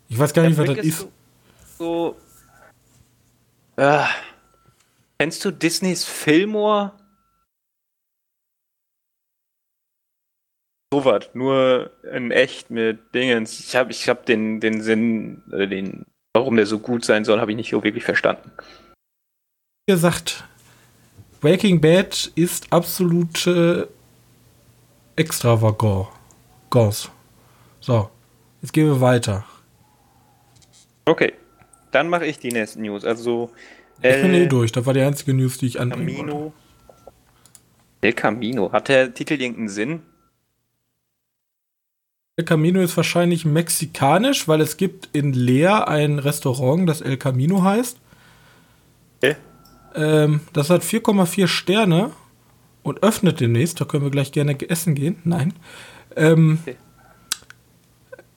Ich weiß gar Ja, nicht, was Brick das ist. So, so ah. Kennst du Disneys Fillmore? Sowas, nur in echt mit Dingens. Ich habe ich hab den, den Sinn, äh, den, warum der so gut sein soll, habe ich nicht so wirklich verstanden. Wie gesagt, Breaking Bad ist absolute Extravagance. So, jetzt gehen wir weiter. Okay, dann mache ich die nächsten News. Also, Ich bin eh El durch. Das war die einzige News, die ich anbringen wollte. Camino. El Camino. Hat der Titel irgendeinen Sinn? El Camino ist wahrscheinlich mexikanisch, weil es gibt in Leer ein Restaurant, das El Camino heißt. Okay. Ähm, das hat 4,4 Sterne und öffnet demnächst. Da können wir gleich gerne essen gehen. Nein. Ähm,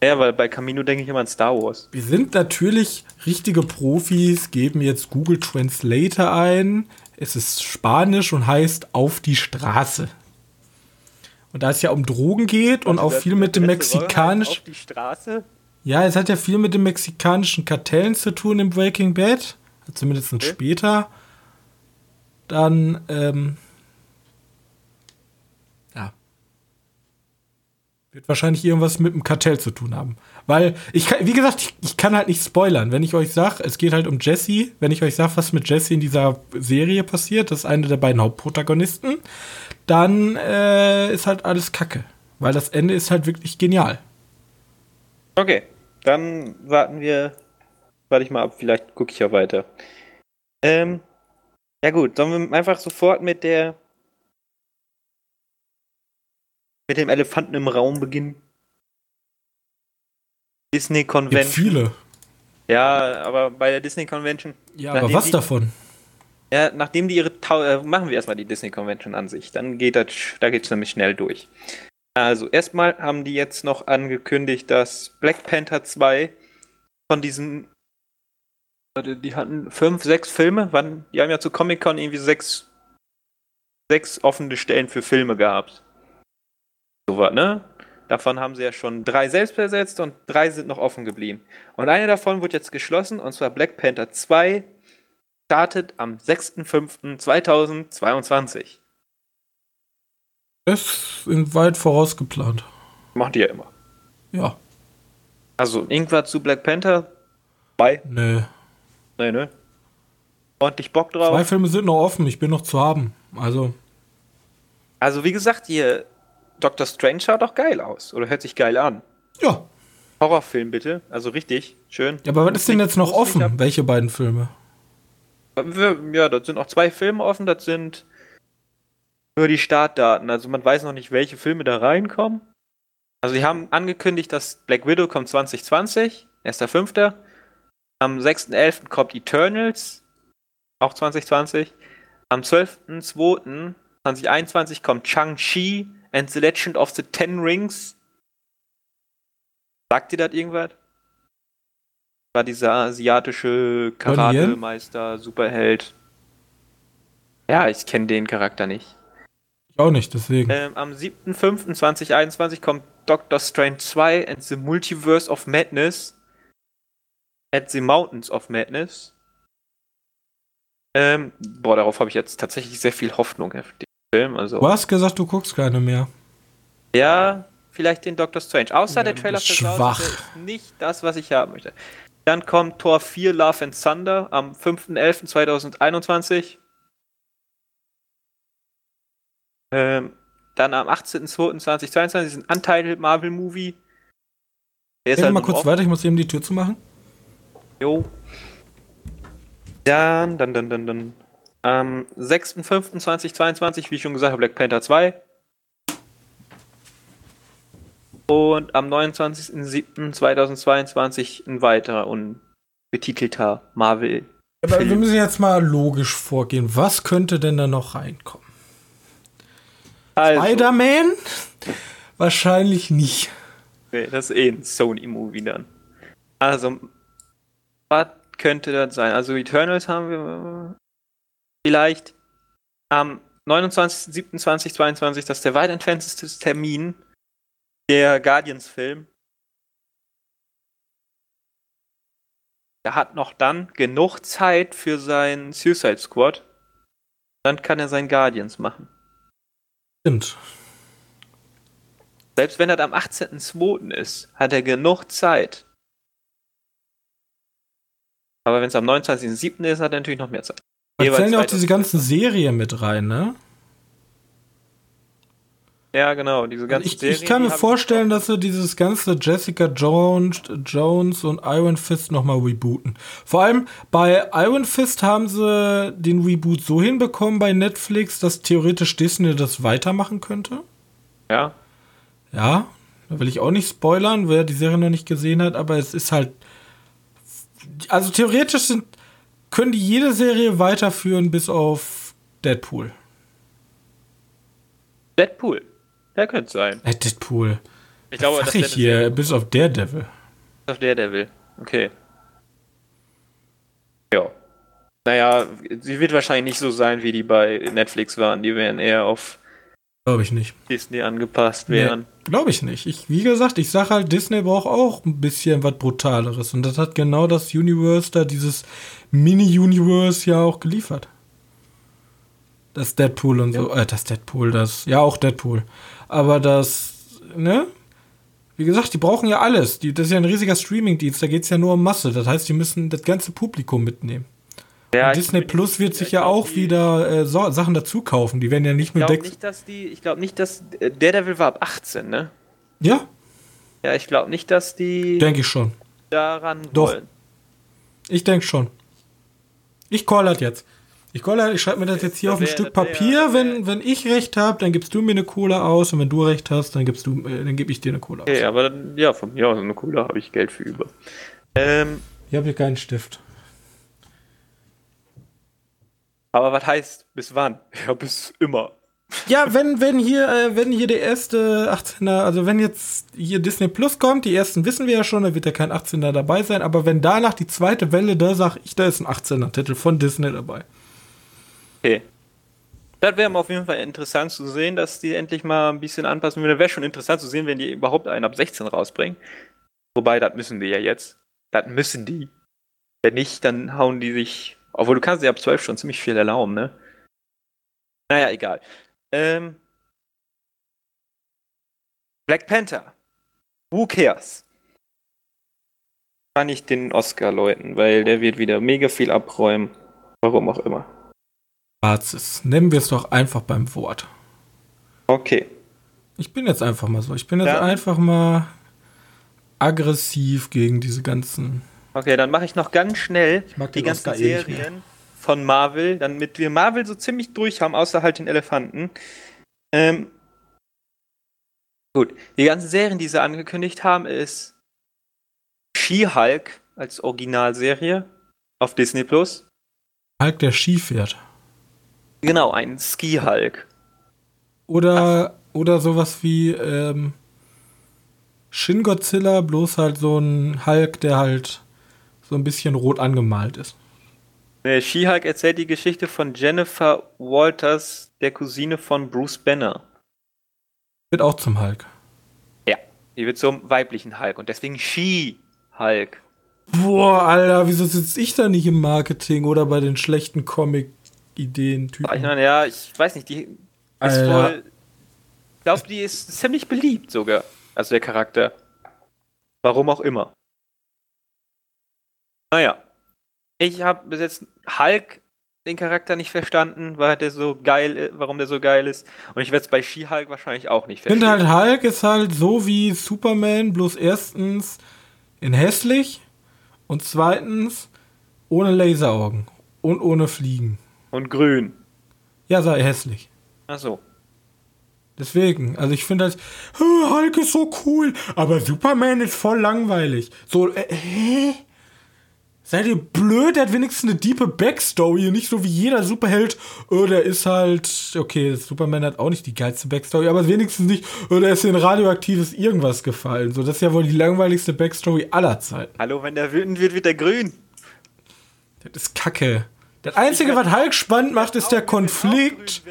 Ja, weil bei Camino denke ich immer an Star Wars. wir sind natürlich richtige Profis, geben jetzt Google Translator ein. Es ist Spanisch und heißt auf die Straße. Und da es ja um Drogen geht und auch viel mit dem mexikanischen. Auf die Straße? Ja, es hat ja viel mit den mexikanischen Kartellen zu tun im Breaking Bad. Zumindest Okay. später. Dann, ähm. Wird wahrscheinlich irgendwas mit dem Kartell zu tun haben. Weil, ich kann, wie gesagt, ich, ich kann halt nicht spoilern. Wenn ich euch sage, es geht halt um Jesse, wenn ich euch sage, was mit Jesse in dieser Serie passiert, das ist eine der beiden Hauptprotagonisten, dann äh, ist halt alles Kacke. Weil das Ende ist halt wirklich genial. Okay, dann warten wir. Warte ich mal ab, vielleicht gucke ich ja weiter. Ähm, ja gut, sollen wir einfach sofort mit der mit dem Elefanten im Raum beginnen? Disney Gibt Convention. viele. Ja, aber bei der Disney Convention. Ja, aber was die- davon? Ja, nachdem die ihre Tau äh, machen wir erstmal die Disney Convention an sich, dann geht das, da geht's nämlich schnell durch. Also erstmal haben die jetzt noch angekündigt, dass Black Panther 2 von diesen warte, die hatten fünf, sechs Filme, wann die haben ja zu Comic Con irgendwie sechs sechs offene Stellen für Filme gehabt. So was, ne? Davon haben sie ja schon drei selbst besetzt und drei sind noch offen geblieben. Und eine davon wird jetzt geschlossen, und zwar Black Panther 2 startet am 6.5.2022. Das sind weit vorausgeplant. Macht die ja immer. Ja, Also irgendwas zu Black Panther? Bei? nee. Nee, ne? Ordentlich Bock drauf. Zwei Filme sind noch offen, ich bin noch zu haben. Also, Also wie gesagt, hier Doctor Strange schaut doch geil aus. Oder hört sich geil an. ja. Horrorfilm bitte. Also richtig. Schön. Ja, aber was ist denn jetzt noch offen? Welche beiden Filme? Ja, das sind auch zwei Filme offen, das sind nur die Startdaten. Also man weiß noch nicht, welche Filme da reinkommen. Also sie haben angekündigt, dass Black Widow kommt 2020, 1.5. Am 6.11. kommt Eternals, auch 2020. Am 12.2.2021 kommt Shang-Chi and the Legend of the Ten Rings. Sagt dir das irgendwas? War dieser asiatische? Karate-Meister, Superheld. Ja, ich kenne den Charakter nicht. Ich auch nicht, deswegen. Ähm, am 7.5.2021 kommt Doctor Strange 2 and the Multiverse of Madness at the Mountains of Madness. Ähm, boah, darauf habe ich jetzt tatsächlich sehr viel Hoffnung den Film. Also, Du hast gesagt, du guckst keine mehr. ja, vielleicht den Doctor Strange. Außer Ja, der Trailer für Klaus, schwach. der ist nicht das, was ich haben möchte. Dann kommt Tor 4 Love and Thunder am 5.11.2021. Ähm, dann am 18.02.2022 ist ein Untitled Marvel Movie. Der Rede mal nur kurz offen. weiter, ich muss eben die Tür zu machen. Jo. Dann, dann, dann, dann, dann. Am 6.05.2022, wie ich schon gesagt habe, Black Panther 2. Und am 29.07.2022 ein weiterer unbetitelter Marvel. Aber Film. wir müssen jetzt mal logisch vorgehen. Was könnte denn da noch reinkommen? Also, Spider-Man? Wahrscheinlich nicht. nee, das ist eh ein Sony-Movie dann. Also, was könnte das sein? Also, Eternals haben wir vielleicht am 29.07.2022, das ist der weit entfernteste Termin, Der Guardians-Film. Er hat noch dann genug Zeit für sein Suicide Squad. Dann kann er sein Guardians machen. Stimmt. Selbst wenn er am 18.02. ist, hat er genug Zeit. Aber wenn es am 29.07. ist, hat er natürlich noch mehr Zeit. Da zählen ja auch diese ganzen Serien mit rein, ne? Ja, genau. Diese ganzen Ich, Serien, ich kann mir vorstellen, dass sie dieses ganze Jessica Jones, Jones und Iron Fist nochmal rebooten. Vor allem bei Iron Fist haben sie den Reboot so hinbekommen bei Netflix, dass theoretisch Disney das weitermachen könnte. Ja. Ja, da will ich auch nicht spoilern, wer die Serie noch nicht gesehen hat, aber es ist halt. Also theoretisch sind, können die jede Serie weiterführen bis auf Deadpool. Deadpool. Der könnte sein. Äh, Deadpool. Ich glaube, das ich hier, bis auf Daredevil. auf der, der will. Okay. Ja. Naja, sie wird wahrscheinlich nicht so sein, wie die bei Netflix waren. Die werden eher auf Glaube ich nicht. Disney angepasst werden. Glaube ich nicht. Ich, wie gesagt, ich sage halt, Disney braucht auch ein bisschen was Brutaleres. Und das hat genau das Universe da, dieses Mini-Universe ja auch geliefert. Das Deadpool und so. Äh, das Deadpool, das. Ja, auch Deadpool. Aber das, ne? Wie gesagt, die brauchen ja alles. Die, das ist ja ein riesiger Streaming-Dienst, da geht es ja nur um Masse. Das heißt, die müssen das ganze Publikum mitnehmen. Ja, Disney Plus wird sich ich ja auch wieder äh, so, Sachen dazu kaufen. Die werden ja nicht Ich nur nicht, dass die. Ich glaube nicht, dass. äh, Daredevil war ab 18, ne? Ja, Ja, ich glaube nicht, dass die denke ich schon. daran Doch. wollen. Ich denke schon. Ich call das jetzt. Ich call das, ich schreibe mir das jetzt hier Das auf ein wär- Stück Papier. wär- wenn, wenn ich recht habe, dann gibst du mir eine Cola aus. Und wenn du recht hast, dann gibst du, äh, dann gebe ich dir eine Cola aus. Okay, aber dann, ja, von mir aus eine coole habe ich Geld für über. Ähm, Ich habe hier keinen Stift. aber was heißt bis wann? Ja, bis immer. Ja, wenn, wenn hier, äh, wenn hier der erste 18er, also wenn jetzt hier Disney Plus kommt, die ersten wissen wir ja schon, da wird ja kein 18er dabei sein, aber wenn danach die zweite Welle, da sag ich, da ist ein 18er Titel von Disney dabei. Okay. Das wäre auf jeden Fall interessant zu sehen, dass die endlich mal ein bisschen anpassen würden. Wäre schon interessant zu sehen, wenn die überhaupt einen ab 16 rausbringen. Wobei, das müssen die ja jetzt. Das müssen die. Wenn nicht, dann hauen die sich. Obwohl du kannst dir ab 12 schon ziemlich viel erlauben, ne? Naja, egal. Ähm. Black Panther. Who cares? Kann ich den Oscar läuten, weil der wird wieder mega viel abräumen. Warum auch immer. Fazis. Nennen wir es doch einfach beim Wort. Okay. Ich bin jetzt einfach mal so. Ich bin jetzt Dann- einfach mal aggressiv gegen diese ganzen. Okay, dann mache ich noch ganz schnell mag die ganzen Oscar eh. Serien von Marvel, damit wir Marvel so ziemlich durch haben, außer halt den Elefanten. Ähm, gut, die ganzen Serien, die sie angekündigt haben, ist She-Hulk als Originalserie auf Disney Plus. Hulk, der Ski fährt. Genau, ein Ski-Hulk. Oder, oder sowas wie ähm, Shin Godzilla, bloß halt so ein Hulk, der halt so ein bisschen rot angemalt ist. Äh, She-Hulk erzählt die Geschichte von Jennifer Walters, der Cousine von Bruce Banner. Wird auch zum Hulk. Ja, die wird zum weiblichen Hulk und deswegen She-Hulk. Boah, Alter, wieso sitze ich da nicht im Marketing oder bei den schlechten Comic-Ideen, Ich Typen? meine, ja, ich weiß nicht, die ist Alter. voll. Ich glaube, die ist ziemlich beliebt sogar. Also der Charakter. Warum auch immer. Naja. Ich habe bis jetzt Hulk den Charakter nicht verstanden, weil der so geil ist, warum der so geil ist. Und ich werde es bei She-Hulk wahrscheinlich auch nicht Ich finde verstehen. halt, Hulk ist halt so wie Superman, bloß erstens in hässlich und zweitens ohne Laseraugen und ohne Fliegen. Und grün. Ja, sei hässlich. Achso. Deswegen, also ich finde halt, "Huh, Hulk ist so cool, aber Superman ist voll langweilig. So, äh, hä? Seid ihr blöd? Der hat wenigstens eine diepe Backstory, nicht so wie jeder Superheld. Oh, der ist halt, okay, Superman hat auch nicht die geilste Backstory, aber wenigstens nicht, oh, der ist in radioaktives irgendwas gefallen. So, das ist ja wohl die langweiligste Backstory aller Zeiten. Hallo, wenn der wütend wird, wird der grün. Das ist Kacke. Das Einzige, was Hulk spannend macht, ist der Konflikt.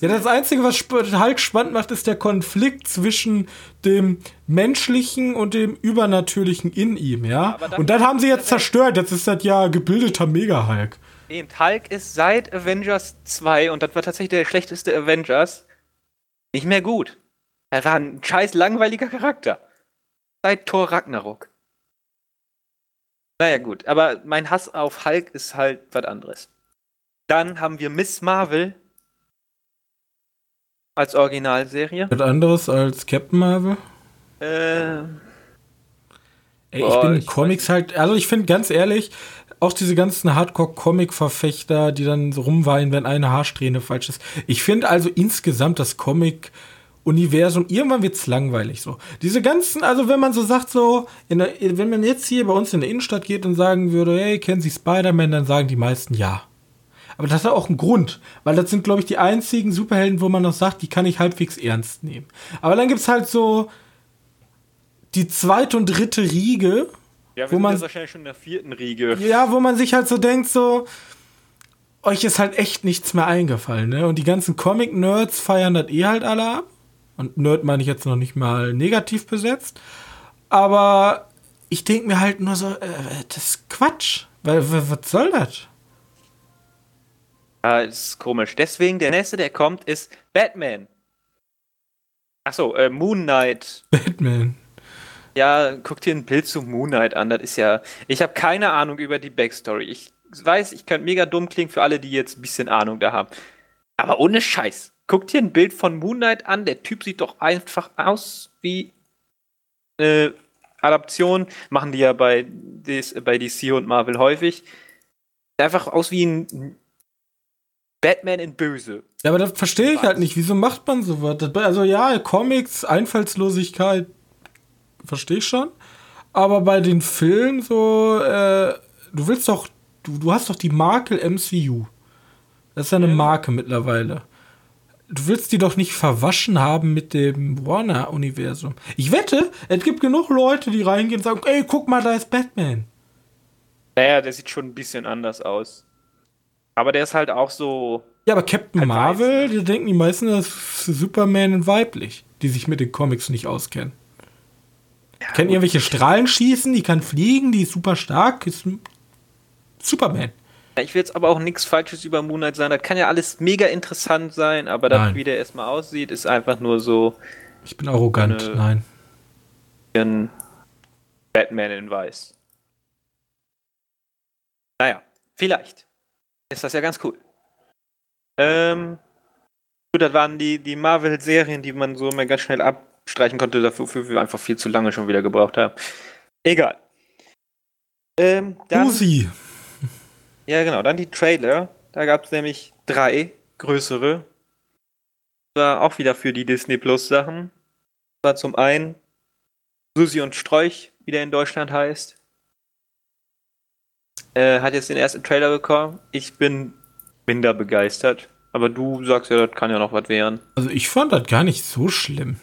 Ja, das Einzige, was Hulk spannend macht, ist der Konflikt zwischen dem Menschlichen und dem Übernatürlichen in ihm, ja. Und das haben sie jetzt zerstört. Jetzt ist das ja gebildeter Mega-Hulk. Eben, Hulk ist seit Avengers 2, und das war tatsächlich der schlechteste Avengers, nicht mehr gut. Er war ein scheiß langweiliger Charakter. Seit Thor Ragnarok. Naja, gut, aber mein Hass auf Hulk ist halt was anderes. Dann haben wir Miss Marvel als Originalserie. Was anderes als Captain Marvel? Äh. Ey, ich bin in Comics halt, also ich finde ganz ehrlich, auch diese ganzen Hardcore-Comic-Verfechter, die dann so rumweinen, wenn eine Haarsträhne falsch ist. Ich finde also insgesamt das Comic Universum, irgendwann wird's langweilig so. Diese ganzen, also wenn man so sagt, so, der, wenn man jetzt hier bei uns in der Innenstadt geht und sagen würde, hey, kennen Sie Spider-Man, dann sagen die meisten ja. Aber das hat auch einen Grund, weil das sind, glaube ich, die einzigen Superhelden, wo man noch sagt, die kann ich halbwegs ernst nehmen. Aber dann gibt's halt so die zweite und dritte Riege, ja, wo man wahrscheinlich schon in der vierten Riege. Ja, wo man sich halt so denkt, so euch ist halt echt nichts mehr eingefallen, ne? Und die ganzen Comic-Nerds feiern das eh halt alle ab. Und Nerd meine ich jetzt noch nicht mal negativ besetzt. Aber ich denke mir halt nur so, äh, das ist Quatsch. Weil, was soll das? Ja, das ist komisch. Deswegen, der nächste, der kommt, ist Batman. Achso, äh, Moon Knight. Batman. Ja, guck dir ein Bild zu Moon Knight an. Das ist ja. Ich habe keine Ahnung über die Backstory. Ich weiß, ich könnte mega dumm klingen für alle, die jetzt ein bisschen Ahnung da haben. Aber ohne Scheiß. Guck dir ein Bild von Moon Knight an. Der Typ sieht doch einfach aus wie eine Adaption. Machen die ja bei, bei DC und Marvel häufig. Einfach aus wie ein Batman in Böse. Ja, aber das verstehe ich halt nicht. Wieso macht man sowas? Also ja, Comics, Einfallslosigkeit, verstehe ich schon. Aber bei den Filmen so, äh, du willst doch, du, du hast doch die Marke MCU. Das ist ja eine Marke mittlerweile du willst die doch nicht verwaschen haben mit dem Warner-Universum. Ich wette, es gibt genug Leute, die reingehen und sagen, ey, guck mal, da ist Batman. Naja, der sieht schon ein bisschen anders aus. Aber der ist halt auch so. Ja, aber Captain halt Marvel, ne? die denken die meisten, das ist Superman und weiblich, die sich mit den Comics nicht auskennen. Ja, Kennen irgendwelche Strahlen schießen, die kann fliegen, die ist super stark, ist Superman. Ich will jetzt aber auch nichts Falsches über Moonlight sagen. Das kann ja alles mega interessant sein, aber das, wie der erstmal aussieht, ist einfach nur so. Ich bin arrogant, nein. Ein Batman in Weiß. Naja, vielleicht. Ist das ja ganz cool. Ähm, gut, das waren die, die Marvel-Serien, die man so immer ganz schnell abstreichen konnte, dafür wir einfach viel zu lange schon wieder gebraucht haben. Egal. Ähm, dann, Uzi. Ja, genau. Dann die Trailer. Da gab es nämlich drei größere. War auch wieder für die Disney Plus Sachen. War zum einen Susi und Strolch, wie der in Deutschland heißt. Äh, hat jetzt den ersten Trailer bekommen. Ich bin minder begeistert. Aber du sagst ja, das kann ja noch was werden. Also ich fand das gar nicht so schlimm.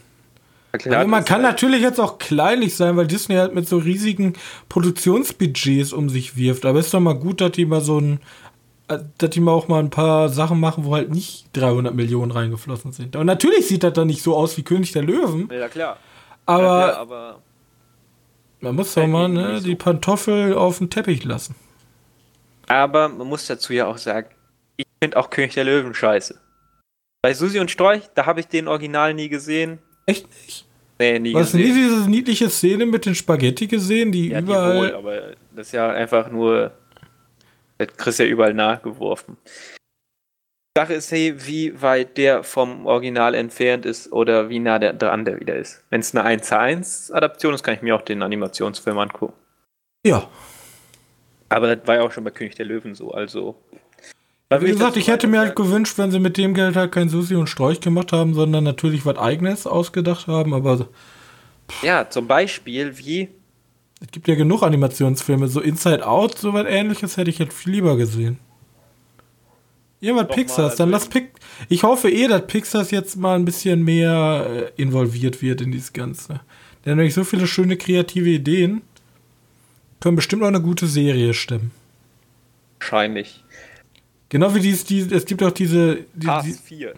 Also man kann halt natürlich jetzt auch kleinlich sein, weil Disney halt mit so riesigen Produktionsbudgets um sich wirft. Aber es ist doch mal gut, dass die mal so ein, äh, dass die mal auch mal ein paar Sachen machen, wo halt nicht 300 Millionen reingeflossen sind. Und natürlich sieht das dann nicht so aus wie König der Löwen. Ja, klar. Aber, ja, klar, aber man muss doch mal ne, so. die Pantoffel auf den Teppich lassen. Aber man muss dazu ja auch sagen, ich finde auch König der Löwen scheiße. Bei Susi und Storch, da habe ich den Original nie gesehen. Echt nicht? Nee, nie Hast du nie diese niedliche Szene mit den Spaghetti gesehen, die ja, überall. Die wohl, aber das ist ja einfach nur. Das kriegst ja überall nachgeworfen. Die Sache ist, hey, wie weit der vom Original entfernt ist oder wie nah der dran der wieder ist. Wenn es eine 1 zu 1 Adaption ist, kann ich mir auch den Animationsfilm angucken. Ja. Aber das war ja auch schon bei König der Löwen so, also wie gesagt, ich hätte mir halt gewünscht, wenn sie mit dem Geld halt kein Susi und Strolch gemacht haben, sondern natürlich was eigenes ausgedacht haben, aber. Pff. Ja, zum Beispiel wie. Es gibt ja genug Animationsfilme, so Inside Out, so was ähnliches hätte ich jetzt viel lieber gesehen. Irgendwas Pixars, dann lass Pic Ich hoffe eh, dass Pixars jetzt mal ein bisschen mehr äh, involviert wird in dieses Ganze. Denn nämlich so viele schöne kreative Ideen können bestimmt auch eine gute Serie stimmen. Wahrscheinlich. Genau wie dieses, die, es gibt auch diese, die, die, 4.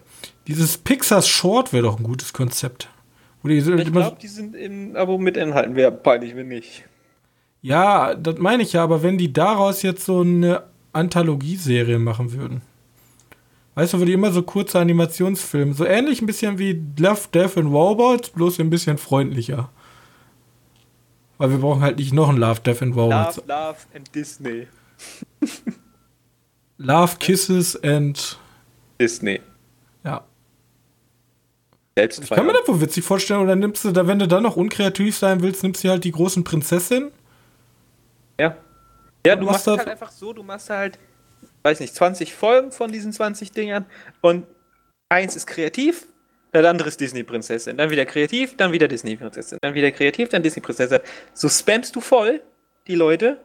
dieses Pixars Short wäre doch ein gutes Konzept. Die, Ich glaube, die sind im Abo mit Inhalten. Wäre peinlich, wenn nicht. ja, das meine ich ja, aber wenn die daraus jetzt so eine Anthologieserie machen würden. Weißt du, die immer so kurze Animationsfilme, so ähnlich ein bisschen wie Love, Death and Robots, bloß ein bisschen freundlicher. Weil wir brauchen halt nicht noch ein Love, Death and Robots. Love, Love and Disney. Love, Kisses and Disney. ja. Selbst Ich kann mir das wohl witzig vorstellen, oder nimmst du da, wenn du dann noch unkreativ sein willst, nimmst du halt die großen Prinzessin. Ja. Ja, du machst das- halt einfach so, du machst halt, weiß nicht, 20 Folgen von diesen 20 Dingern und eins ist kreativ, das andere ist Disney-Prinzessin. Dann wieder kreativ, dann wieder Disney-Prinzessin. Dann wieder kreativ, dann Disney-Prinzessin. So spammst du voll die Leute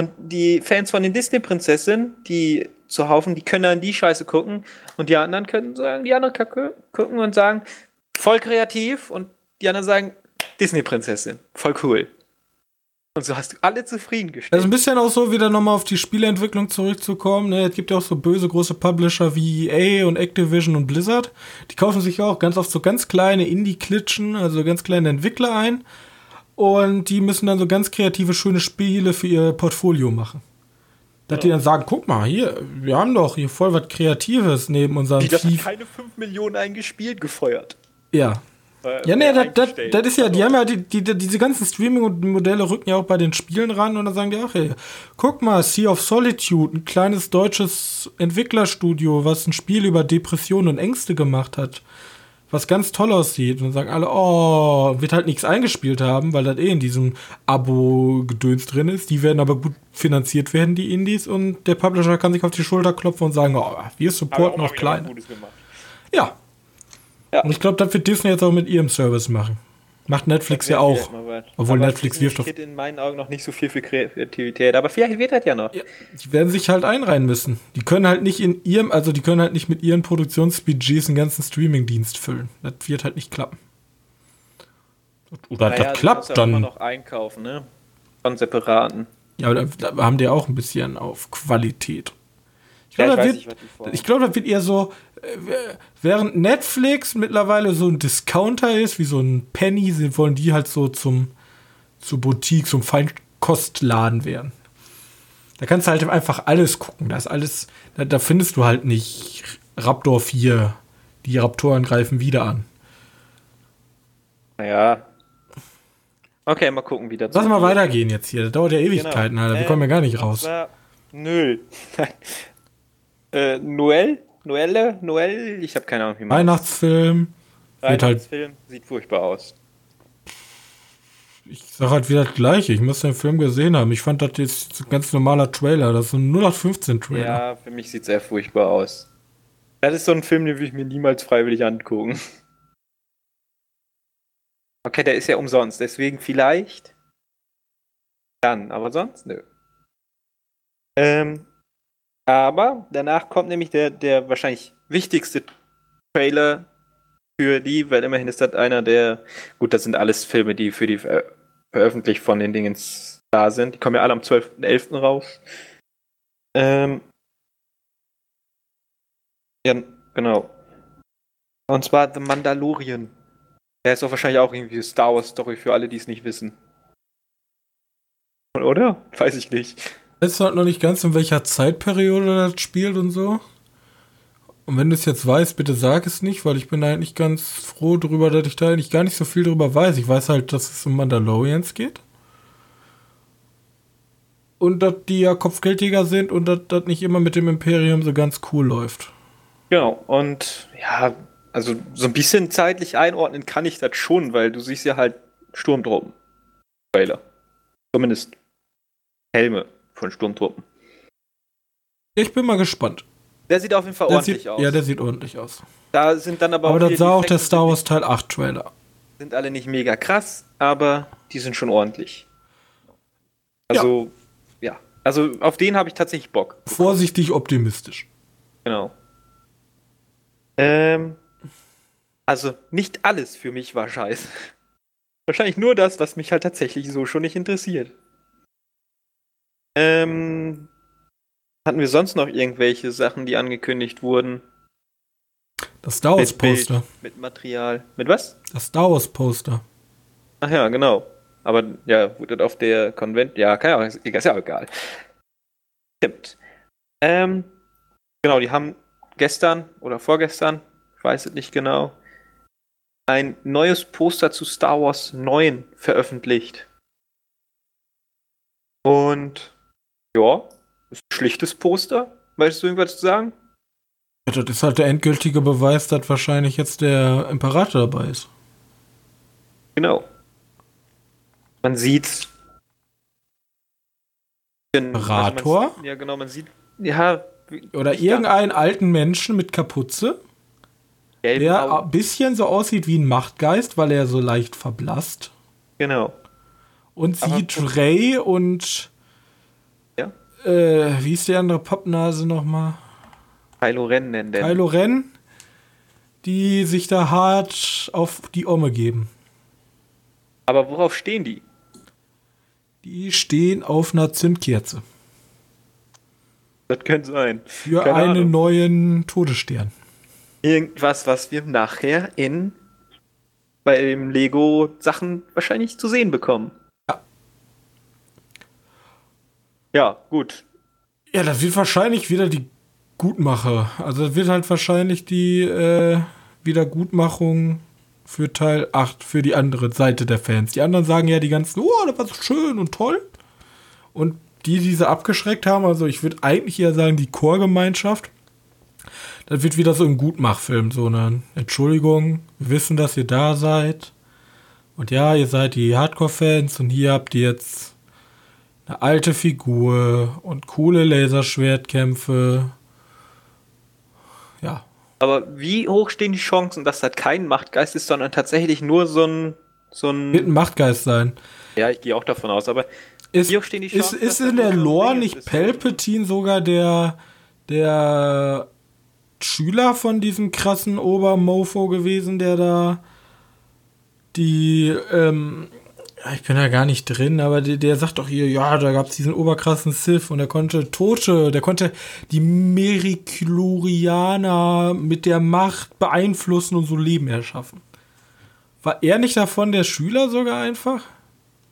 und die Fans von den Disney-Prinzessinnen, die zu Haufen, die können dann die Scheiße gucken und die anderen können sagen, die anderen Kacke gucken und sagen, voll kreativ und die anderen sagen, Disney-Prinzessin, voll cool. Und so hast du alle zufriedengestellt. Ist ein bisschen auch so, wieder nochmal auf die Spieleentwicklung zurückzukommen. Ne? Es gibt ja auch so böse große Publisher wie EA und Activision und Blizzard. Die kaufen sich auch ganz oft so ganz kleine Indie-Klitschen, also ganz kleine Entwickler ein. Und die müssen dann so ganz kreative, schöne Spiele für ihr Portfolio machen. Dass die dann sagen, guck mal, hier, wir haben doch hier voll was Kreatives neben unserem die FIFA. keine 5 Millionen eingespielt gefeuert. Ja, Äh, Ja, nee, das, das, ist ja, die haben ja die, die, diese ganzen Streaming-Modelle rücken ja auch bei den Spielen ran und dann sagen die auch, hey, guck mal, Sea of Solitude, ein kleines deutsches Entwicklerstudio, was ein Spiel über Depressionen und Ängste gemacht hat, was ganz toll aussieht. Und dann sagen alle, oh, wird halt nichts eingespielt haben, weil das eh in diesem Abo-Gedöns drin ist. Die werden aber gut finanziert werden, die Indies, und der Publisher kann sich auf die Schulter klopfen und sagen, oh, wir supporten auch. Gutes gemacht. Ja. Ja. Und ich glaube, das wird Disney jetzt auch mit ihrem Service machen. Macht Netflix ja auch. Obwohl Aber Netflix wirft doch. in meinen Augen noch nicht so viel für Kreativität. Aber vielleicht wird das ja noch. Ja, die werden sich halt einreihen müssen. Die können halt nicht in ihrem, also die können halt nicht mit ihren Produktionsbudgets einen ganzen Streaming-Dienst füllen. Das wird halt nicht klappen. Oder Naja, das klappt ja immer dann. noch einkaufen, ne? Von separaten. Ja, aber da, da haben die auch ein bisschen auf Qualität. Ich Ja, glaube, ich was die wird- ich glaube, das wird eher so, äh, während Netflix mittlerweile so ein Discounter ist, wie so ein Penny, wollen die halt so zum, zur Boutique, zum Feinkostladen werden. Da kannst du halt einfach alles gucken. Da ist alles, da, da findest du halt nicht Raptor 4, die Raptoren greifen wieder an. Naja. Okay, mal gucken, wie das Lass mal weitergehen jetzt hier. Das dauert ja Ewigkeiten, Genau. Alter. Wir Ähm, kommen ja gar nicht raus. Nein. äh, Noel? Noelle? Noel? Ich habe keine Ahnung, wie man Weihnachtsfilm. Halt, Weihnachtsfilm sieht furchtbar aus. ich sag halt wieder das Gleiche. Ich muss den Film gesehen haben. Ich fand das jetzt ein ganz normaler Trailer. Das ist ein 0815 Trailer. Ja, für mich sieht sehr furchtbar aus. Das ist so ein Film, den würde ich mir niemals freiwillig angucken. Okay, der ist ja umsonst, deswegen vielleicht. Dann, aber sonst nö. Ähm, aber danach kommt nämlich der, der wahrscheinlich wichtigste Trailer für die, weil immerhin ist das einer der. Gut, das sind alles Filme, die für die Ver veröffentlicht von den Dingens da sind. Die kommen ja alle am 12.11. raus. Ähm, ja, genau. Und zwar The Mandalorian. Der ist doch wahrscheinlich auch irgendwie Star Wars Story für alle, die es nicht wissen. Oder? Weiß ich nicht. Weißt du halt noch nicht ganz, in welcher Zeitperiode das spielt und so? Und wenn du es jetzt weißt, bitte sag es nicht, weil ich bin eigentlich ganz froh darüber, dass ich da eigentlich gar nicht so viel darüber weiß. Ich weiß halt, dass es um Mandalorians geht. Und dass die ja Kopfgeldjäger sind und dass das nicht immer mit dem Imperium so ganz cool läuft. Genau. Und ja, also so ein bisschen zeitlich einordnen kann ich das schon, weil du siehst ja halt Sturmtruppen. Trailer. Zumindest Helme von Sturmtruppen. Ich bin mal gespannt. Der sieht auf jeden Fall Der ordentlich sieht, aus. Ja, der sieht ordentlich aus. da sind dann aber, Aber wieder das die sah auch der Star Wars Teil 8 Trailer. Sind alle nicht mega krass, aber die sind schon ordentlich. Also, ja. Also auf den habe ich tatsächlich Bock. Vorsichtig optimistisch. Genau. Ähm, also nicht alles für mich war scheiße. Wahrscheinlich nur das, was mich halt tatsächlich so schon nicht interessiert. Ähm, Hatten wir sonst noch irgendwelche Sachen, die angekündigt wurden? Das Star Wars Poster. Mit, mit Material. Mit was? Das Star Wars Poster. Ach ja, genau. Aber ja, wurde auf der Konvent. Ja, keine Ahnung, ist, ist ja auch egal. Stimmt. Ähm, genau, die haben gestern oder vorgestern, ich weiß es nicht genau, ein neues Poster zu Star Wars 9 veröffentlicht. Und ja, ist ein schlichtes Poster. Möchtest du irgendwas zu sagen? Ja, das ist halt der endgültige Beweis, dass wahrscheinlich jetzt der Imperator dabei ist. Genau. Man sieht. Imperator? Also ja, genau, man sieht. Ja. Oder irgendeinen alten Menschen mit Kapuze. der ein bisschen so aussieht wie ein Machtgeist, weil er so leicht verblasst. Genau. Und sieht Ray und. Äh, wie ist die andere Pappnase nochmal? Kylo Ren nennen der. Kylo Ren, die sich da hart auf die Omme geben. Aber worauf stehen die? Die stehen auf einer Zündkerze. Das könnte sein. Für Keine einen Ahnung. neuen Todesstern. Irgendwas, was wir nachher in bei dem Lego Sachen wahrscheinlich zu sehen bekommen. Ja. Gut. Ja, das wird wahrscheinlich wieder die Gutmacher. Also das wird halt wahrscheinlich die äh, Wiedergutmachung für Teil 8 für die andere Seite der Fans. Die anderen sagen ja die ganzen, oh, das war so schön und toll. Und die, die sie abgeschreckt haben, also ich würde eigentlich eher sagen, die Chorgemeinschaft, das wird wieder so ein Gutmachfilm, so eine Entschuldigung, wir wissen, dass ihr da seid. Und ja, ihr seid die Hardcore-Fans und hier habt ihr jetzt eine alte Figur und coole Laserschwertkämpfe ja. Aber wie hoch stehen die Chancen, dass das kein Machtgeist ist, sondern tatsächlich nur so ein. So ein Wird ein Machtgeist sein. Ja, ich gehe auch davon aus, aber ist, wie hoch stehen die Chancen? Ist, ist in der Lore nicht Palpatine sogar der, der Schüler von diesem krassen Obermofo gewesen, der da die ähm, ich bin da gar nicht drin, aber der, der sagt doch hier, ja, da gab es diesen oberkrassen Sith und der konnte Tote, der konnte die Meriklorianer mit der Macht beeinflussen und so Leben erschaffen. War er nicht davon der Schüler sogar einfach?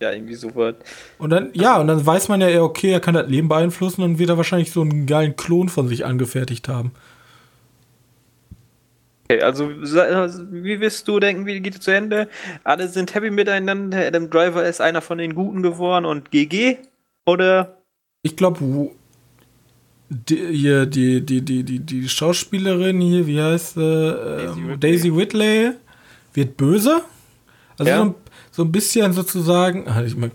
Ja, irgendwie so was. Und dann, ja, und dann weiß man ja, okay, er kann das Leben beeinflussen und wird er wahrscheinlich so einen geilen Klon von sich angefertigt haben. Okay, also wie wirst du denken, wie geht es zu Ende? Alle sind happy miteinander, Adam Driver ist einer von den Guten geworden und GG? Oder? Ich glaube, die, die, die, die, die, die Schauspielerin hier, wie heißt sie? Äh, Daisy, Whitley wird böse. Also ja. so, so, ein bisschen sozusagen, ah, ich meine,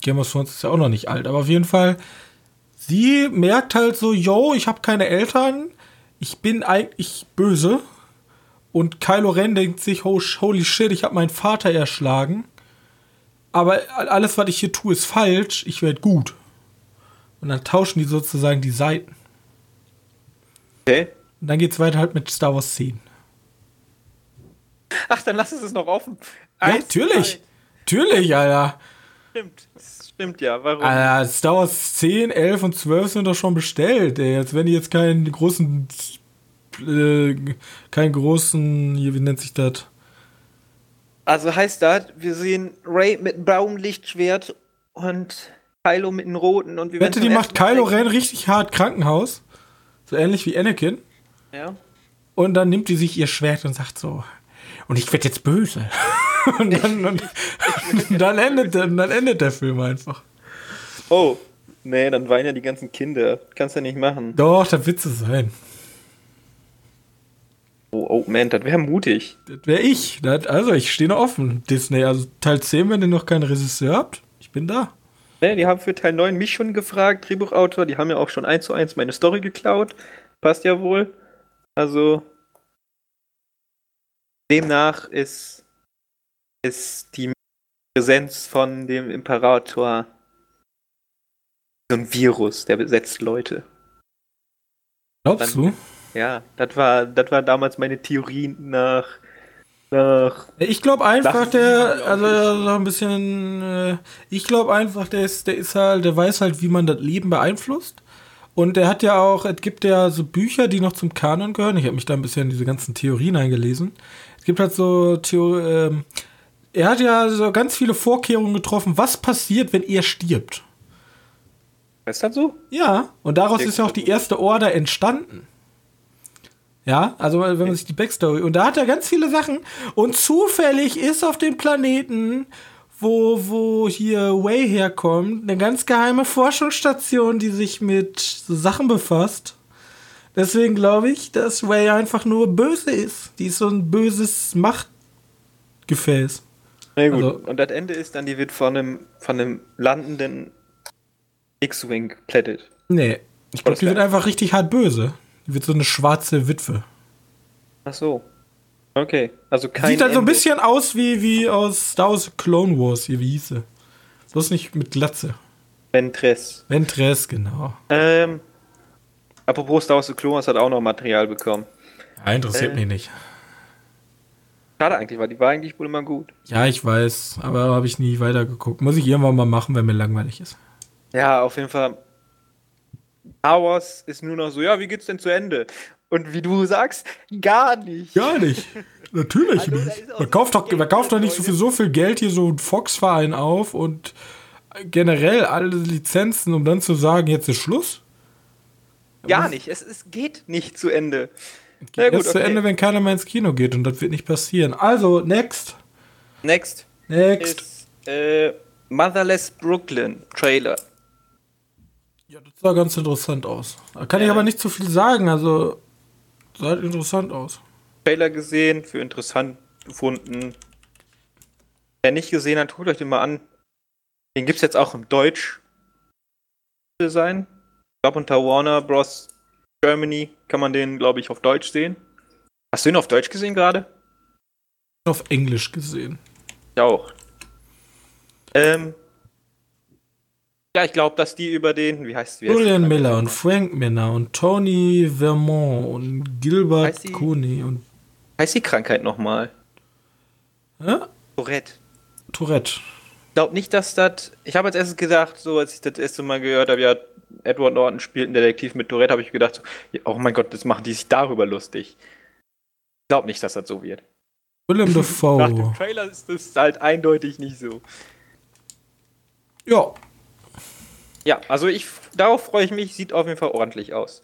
Game of Thrones ist ja auch noch nicht alt, aber auf jeden Fall, sie merkt halt so, yo, ich habe keine Eltern, ich bin eigentlich böse und Kylo Ren denkt sich, oh, holy shit, ich habe meinen Vater erschlagen. Aber alles, was ich hier tue, ist falsch. Ich werde gut. Und dann tauschen die sozusagen die Seiten. Okay. Und dann geht's weiter halt mit Star Wars 10. Ach, dann lass es noch offen. Ja, natürlich. Natürlich, Alter. Stimmt. Stimmt ja. Warum? Alter, Star Wars 10, 11 und 12 sind doch schon bestellt. Ey. Jetzt, wenn die jetzt keinen großen äh, keinen großen, wie nennt sich das? Also heißt das, wir sehen Ray mit einem braunen Lichtschwert und Kylo mit einem roten und wir Wette, die macht Kylo Ren richtig hart Krankenhaus. So ähnlich wie Anakin. Ja. Und dann nimmt die sich ihr Schwert und sagt so, und ich werde jetzt böse. und dann, und, dann, endet, dann endet der Film einfach. Oh, nee, dann weinen ja die ganzen Kinder. Kannst du ja nicht machen. Doch, das wird so sein. Oh, oh man, das wäre mutig. Das wäre ich. Das, also, ich stehe noch offen. Disney, also Teil 10, wenn ihr noch keinen Regisseur habt, ich bin da. Ja, die haben für Teil 9 mich schon gefragt, Drehbuchautor. Die haben ja auch schon eins zu eins meine Story geklaut. Passt ja wohl. Also, demnach ist, ist die Präsenz von dem Imperator so ein Virus, der besetzt Leute. Glaubst Dann, du? Ja, das war, das war damals meine Theorie nach. nach ich glaube einfach, der, also so ein bisschen, äh, ich glaube einfach, der ist, der ist halt, der weiß halt, wie man das Leben beeinflusst. Und er hat ja auch, es gibt ja so Bücher, die noch zum Kanon gehören. Ich habe mich da ein bisschen in diese ganzen Theorien eingelesen. Es gibt halt so Theorien, ähm, er hat ja so ganz viele Vorkehrungen getroffen, was passiert, wenn er stirbt. Ist das so? Ja, und daraus ist ja auch die erste Order entstanden. Ja, also wenn man sich die Backstory. Und da hat er ganz viele Sachen. Und zufällig ist auf dem Planeten, wo, wo hier Way herkommt, eine ganz geheime Forschungsstation, die sich mit so Sachen befasst. Deswegen glaube ich, dass Way einfach nur böse ist. Die ist so ein böses Machtgefäß. Na gut. Also- und das Ende ist dann, die wird von einem, von einem landenden X-Wing geplättet. Nee, ich glaube, die wird einfach richtig hart böse. Die wird so eine schwarze Witwe. Ach so. Okay. Also kein Sieht halt so ein bisschen aus wie, wie aus Star Wars Clone Wars, hier, wie hieße. Bloß nicht mit Glatze. Ventress. Ventress, genau. Ähm, apropos Star Wars The Clone Wars hat auch noch Material bekommen. Ja, interessiert Äh. mich nicht. Schade eigentlich, weil die war eigentlich wohl immer gut. Ja, ich weiß, aber habe ich nie weitergeguckt. Muss ich irgendwann mal machen, wenn mir langweilig ist. Ja, auf jeden Fall. Star Wars ist nur noch so, ja, wie geht's denn zu Ende? Und wie du sagst, gar nicht. Gar nicht. Natürlich Hallo, nicht. Man kauft, doch, man kauft doch nicht so für so viel Geld hier so einen Fox-Verein auf und generell alle Lizenzen, um dann zu sagen, jetzt ist Schluss. Gar nicht. Es, es geht nicht zu Ende. Geht Na gut, erst zu okay. Ende, wenn keiner mehr ins Kino geht und das wird nicht passieren. Also, next. Next Next. ist äh, Motherless Brooklyn Trailer. Ja, das sah ganz interessant aus. Da kann ich Ja. aber nicht zu viel sagen, also sah halt interessant aus. Trailer gesehen, für interessant gefunden. Wer nicht gesehen hat, guckt euch den mal an. Den gibt's jetzt auch im Deutsch sein. Ich glaube unter Warner Bros. Germany kann man den, glaube ich, auf Deutsch sehen. Hast du ihn auf Deutsch gesehen gerade? Auf Englisch gesehen. Ich auch. Ähm, ja, ich glaube, dass die über den, wie heißt heißt Julian? Miller und Frank Miller und Tony Vermont und Gilbert die- Cooney und Heißt die Krankheit nochmal? hä? Tourette. Tourette. Ich glaube nicht, dass das. Ich habe als erstes gedacht, so als ich das erste Mal gehört habe, ja, Edward Norton spielt einen Detektiv mit Tourette, habe ich gedacht, so, ja, oh mein Gott, das machen die sich darüber lustig. Ich glaube nicht, dass das so wird. Willem Nach dem Dafoe. Trailer ist das halt eindeutig nicht so. ja, Ja, also ich darauf freue ich mich, sieht auf jeden Fall ordentlich aus.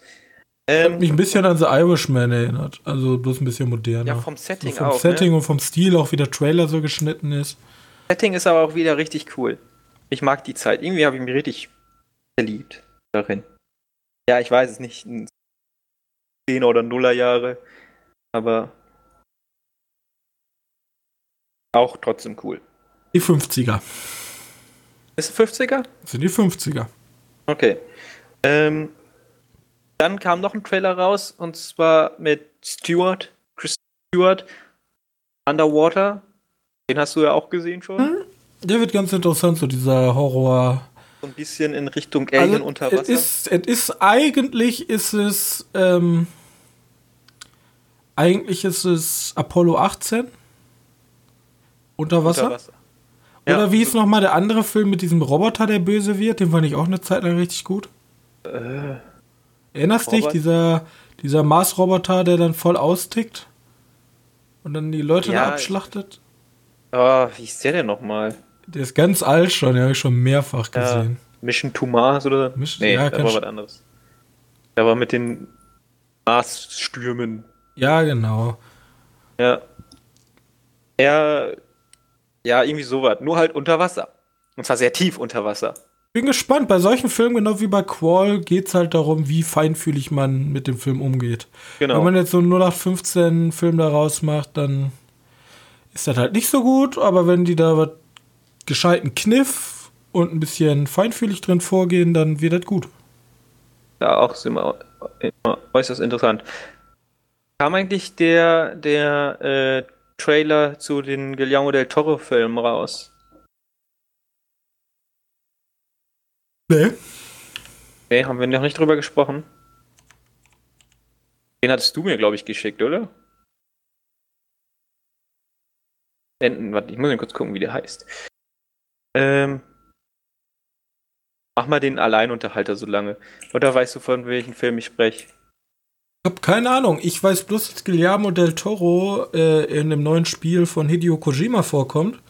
hat Ähm, mich ein bisschen an The Irishman erinnert. Also bloß ein bisschen moderner. ja, vom so Setting vom auch. Setting Ne? und vom Stil, auch wie der Trailer so geschnitten ist. Setting ist aber auch wieder richtig cool. Ich mag die Zeit. Irgendwie habe ich mich richtig verliebt darin. Ja, ich weiß es nicht, in 10 oder Nuller Jahre, aber auch trotzdem cool. Die 50er. Ist es 50er? Das sind die 50er. Okay. Ähm, dann kam noch ein Trailer raus und zwar mit Stewart, Chris Stewart, Underwater. Den hast du ja auch gesehen schon. Hm? Der wird ganz interessant, so dieser Horror. So ein bisschen in Richtung Alien Also, unter es Wasser. ist, es ist, eigentlich ist es, ähm, eigentlich ist es Apollo 18. Unter Wasser. Unter Wasser. Oder Ja. wie ist nochmal der andere Film mit diesem Roboter, der böse wird? Den fand ich auch eine Zeit lang richtig gut. Äh, Erinnerst dich, Robot? dieser, dieser Mars-Roboter, der dann voll austickt? Und dann die Leute Ja, da abschlachtet? oh, wie ist der denn nochmal? Der ist ganz alt schon, den habe ich schon mehrfach Ja, gesehen. Mission to Mars oder? Mission- nee, ja, das kann war was anderes. Der war mit den Marsstürmen. Ja, genau. Ja. Ja, ja, irgendwie sowas. Nur halt unter Wasser. Und zwar sehr tief unter Wasser. Bin gespannt. Bei solchen Filmen, genau wie bei Qual, geht es halt darum, wie feinfühlig man mit dem Film umgeht. Genau. Wenn man jetzt so einen 0815-Film daraus macht, dann ist das halt nicht so gut. Aber wenn die da was gescheiten Kniff und ein bisschen feinfühlig drin vorgehen, dann wird das gut. Ja, auch ist immer, immer äußerst interessant. Kam eigentlich der, der äh, Trailer zu den Guillermo del Toro-Filmen raus? Ne? Nee, haben wir noch nicht drüber gesprochen. Den hattest du mir, glaube ich, geschickt, oder? Enten, warte, ich muss mal kurz gucken, wie der heißt. Ähm. Mach mal den Alleinunterhalter so lange. Oder weißt du, von welchem Film ich spreche? Ich habe keine Ahnung. Ich weiß bloß, dass Guillermo del Toro äh, in dem neuen Spiel von Hideo Kojima vorkommt.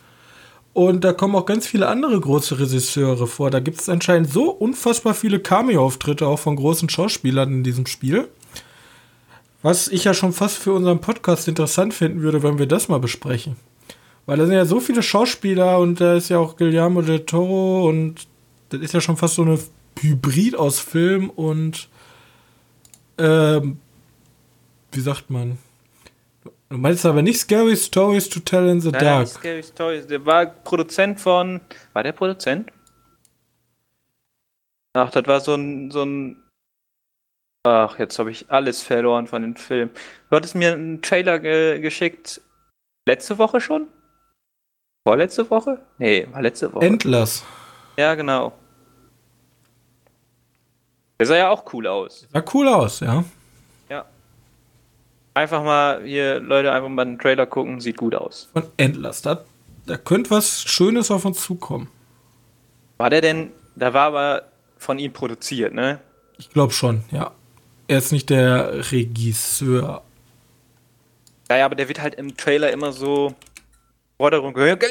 Und da kommen auch ganz viele andere große Regisseure vor. Da gibt es anscheinend so unfassbar viele Cameo-Auftritte auch von großen Schauspielern in diesem Spiel. Was ich ja schon fast für unseren Podcast interessant finden würde, wenn wir das mal besprechen. Weil da sind ja so viele Schauspieler und da ist ja auch Guillermo del Toro und das ist ja schon fast so eine Hybrid aus Film und ähm, wie sagt man? Du meinst aber nicht Scary Stories to Tell in the Nein, Dark. Scary Stories. Der war Produzent von. War der Produzent? Ach, das war so ein, so ein. Ach, jetzt habe ich alles verloren von dem Film. Du hattest mir einen Trailer ge geschickt. Letzte Woche schon? Vorletzte Woche? Nee, war letzte Woche. Endless. ja, genau. Der sah ja auch cool aus. Sah cool aus, ja. Ja. Einfach mal hier, Leute, einfach mal einen Trailer gucken, sieht gut aus. Von Endless. Da, da könnte was Schönes auf uns zukommen. War der denn, da war aber von ihm produziert, ne? Ich glaube schon, ja. Er ist nicht der Regisseur. Ja, ja, aber der wird halt im Trailer immer so Forderung gehört.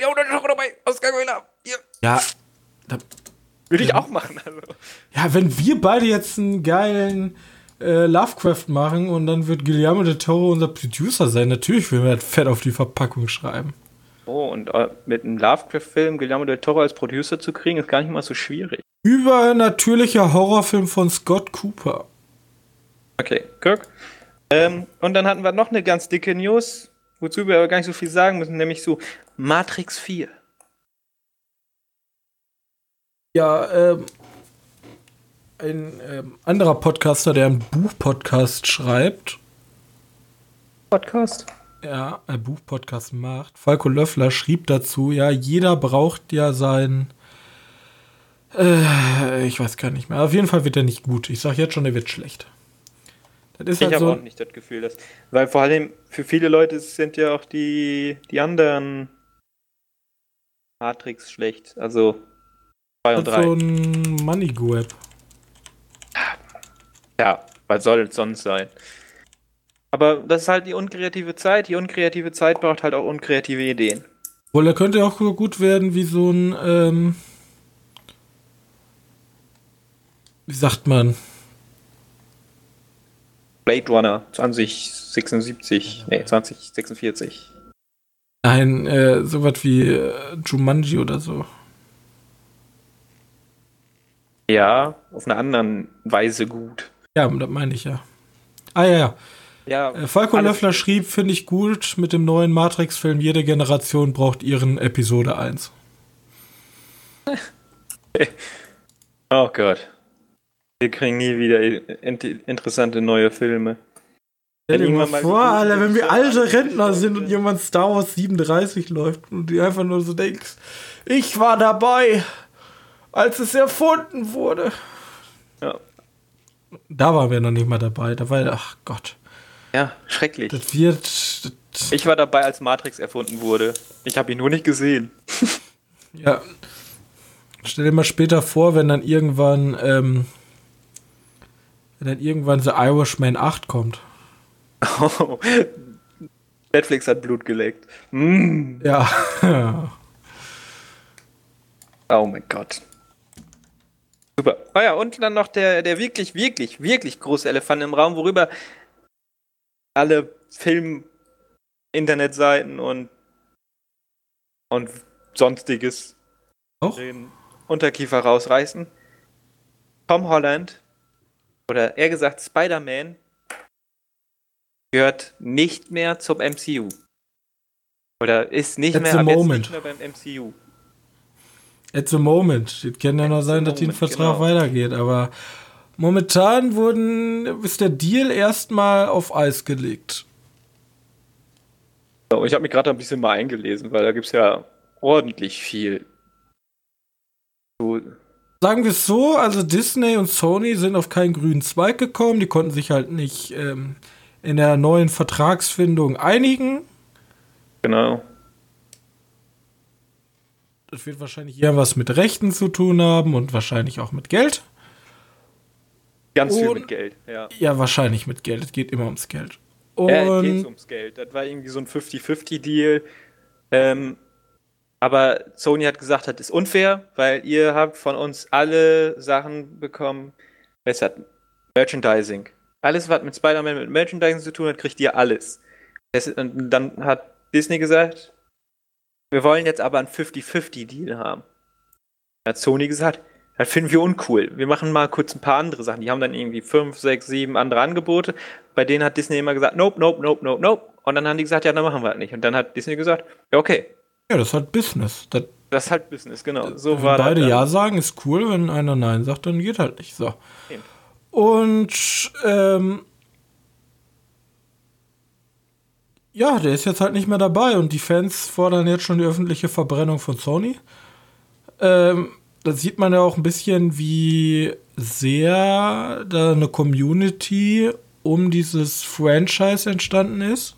Ja, da Würde ich auch machen. Also. ja, wenn wir beide jetzt einen geilen äh, Lovecraft machen und dann wird Guillermo del Toro unser Producer sein, natürlich würden wir das fett auf die Verpackung schreiben. Oh, und äh, mit einem Lovecraft-Film Guillermo del Toro als Producer zu kriegen, ist gar nicht mal so schwierig. Übernatürlicher Horrorfilm von Scott Cooper. Okay, Kirk. Ähm, und dann hatten wir noch eine ganz dicke News, wozu wir aber gar nicht so viel sagen müssen, nämlich so Matrix 4. Ja, ähm, ein ähm, anderer Podcaster, der einen Buchpodcast schreibt, Podcast? ja, ein Buchpodcast macht, Falco Löffler schrieb dazu, ja, jeder braucht ja sein, äh, ich weiß gar nicht mehr. Auf jeden Fall wird er nicht gut. Ich sag jetzt schon, er wird schlecht. Das ist Ich halt habe so, auch nicht das Gefühl, dass. Weil vor allem für viele Leute sind ja auch die, die anderen Matrix schlecht. Also 2 und halt 3. so ein Money Grab. Ja, was soll es sonst sein? Aber das ist halt die unkreative Zeit. Die unkreative Zeit braucht halt auch unkreative Ideen. Wohl, er könnte auch so gut werden wie so ein, ähm, wie sagt man? Blade Runner 2076, nee, 2046. Nein, äh, sowas wie äh, Jumanji oder so. Ja, auf einer anderen Weise gut. Ja, das meine ich ja. Ah ja, ja. Ja, Äh, Falco Löffler schrieb, finde ich gut, mit dem neuen Matrix-Film, jede Generation braucht ihren Episode 1. Oh Gott. Wir kriegen nie wieder in interessante neue Filme. Stell dir mal vor, Alter, wenn wir alte Rentner sind und jemand Star Wars 37 läuft und du einfach nur so denkst, ich war dabei, als es erfunden wurde. Ja, Da waren wir noch nicht mal dabei. Da war, ach Gott, ja schrecklich. das wird. Das, Ich war dabei, als Matrix erfunden wurde. Ich habe ihn nur nicht gesehen. ja. Stell dir mal später vor, wenn dann irgendwann, ähm, wenn dann irgendwann The Irishman 8 kommt. Netflix hat Blut geleckt. Mm. Ja. Oh mein Gott. Super. Oh ja, und dann noch der, der wirklich, wirklich, wirklich große Elefant im Raum, worüber alle Film-Internetseiten und, und sonstiges Auch? den Unterkiefer rausreißen. Tom Holland, oder eher gesagt Spider-Man, gehört nicht mehr zum MCU. Oder ist nicht mehr, ab jetzt nicht mehr beim MCU. At the moment. Es kann ja noch sein, dass den moment, Vertrag genau. weitergeht, aber momentan wurden, ist der Deal erstmal auf Eis gelegt. Ich habe mich gerade ein bisschen mal eingelesen, weil da gibt es ja ordentlich viel. So, Sagen wir es so, also Disney und Sony sind auf keinen grünen Zweig gekommen, die konnten sich halt nicht ähm, in der neuen Vertragsfindung einigen. genau. Das wird wahrscheinlich eher was mit Rechten zu tun haben und wahrscheinlich auch mit Geld. Ganz viel Und- mit Geld, ja. Ja, wahrscheinlich mit Geld. Es geht immer ums Geld. Und Ja, geht ums Geld. Das war irgendwie so ein 50-50-Deal. Ähm, aber Sony hat gesagt, das ist unfair, weil ihr habt von uns alle Sachen bekommen. Es hat Merchandising. Alles, was mit Spider-Man mit Merchandising zu tun hat, kriegt ihr alles. Das, und dann hat Disney gesagt, wir wollen jetzt aber einen 50-50-Deal haben. Hat Sony gesagt, das finden wir uncool. Wir machen mal kurz ein paar andere Sachen. Die haben dann irgendwie fünf, sechs, sieben andere Angebote. Bei denen hat Disney immer gesagt, nope, nope, nope, nope, nope. Und dann haben die gesagt, ja, dann machen wir das nicht. Und dann hat Disney gesagt, ja, okay. ja, das ist halt Business. Das, Das ist halt Business, genau. So wenn war das. beide. Ja sagen, ist cool. Wenn einer Nein sagt, dann geht halt nicht. So. Eben. Und ähm, ja, der ist jetzt halt nicht mehr dabei und die Fans fordern jetzt schon die öffentliche Verbrennung von Sony. Ähm, da sieht man ja auch ein bisschen, wie sehr da eine Community um dieses Franchise entstanden ist.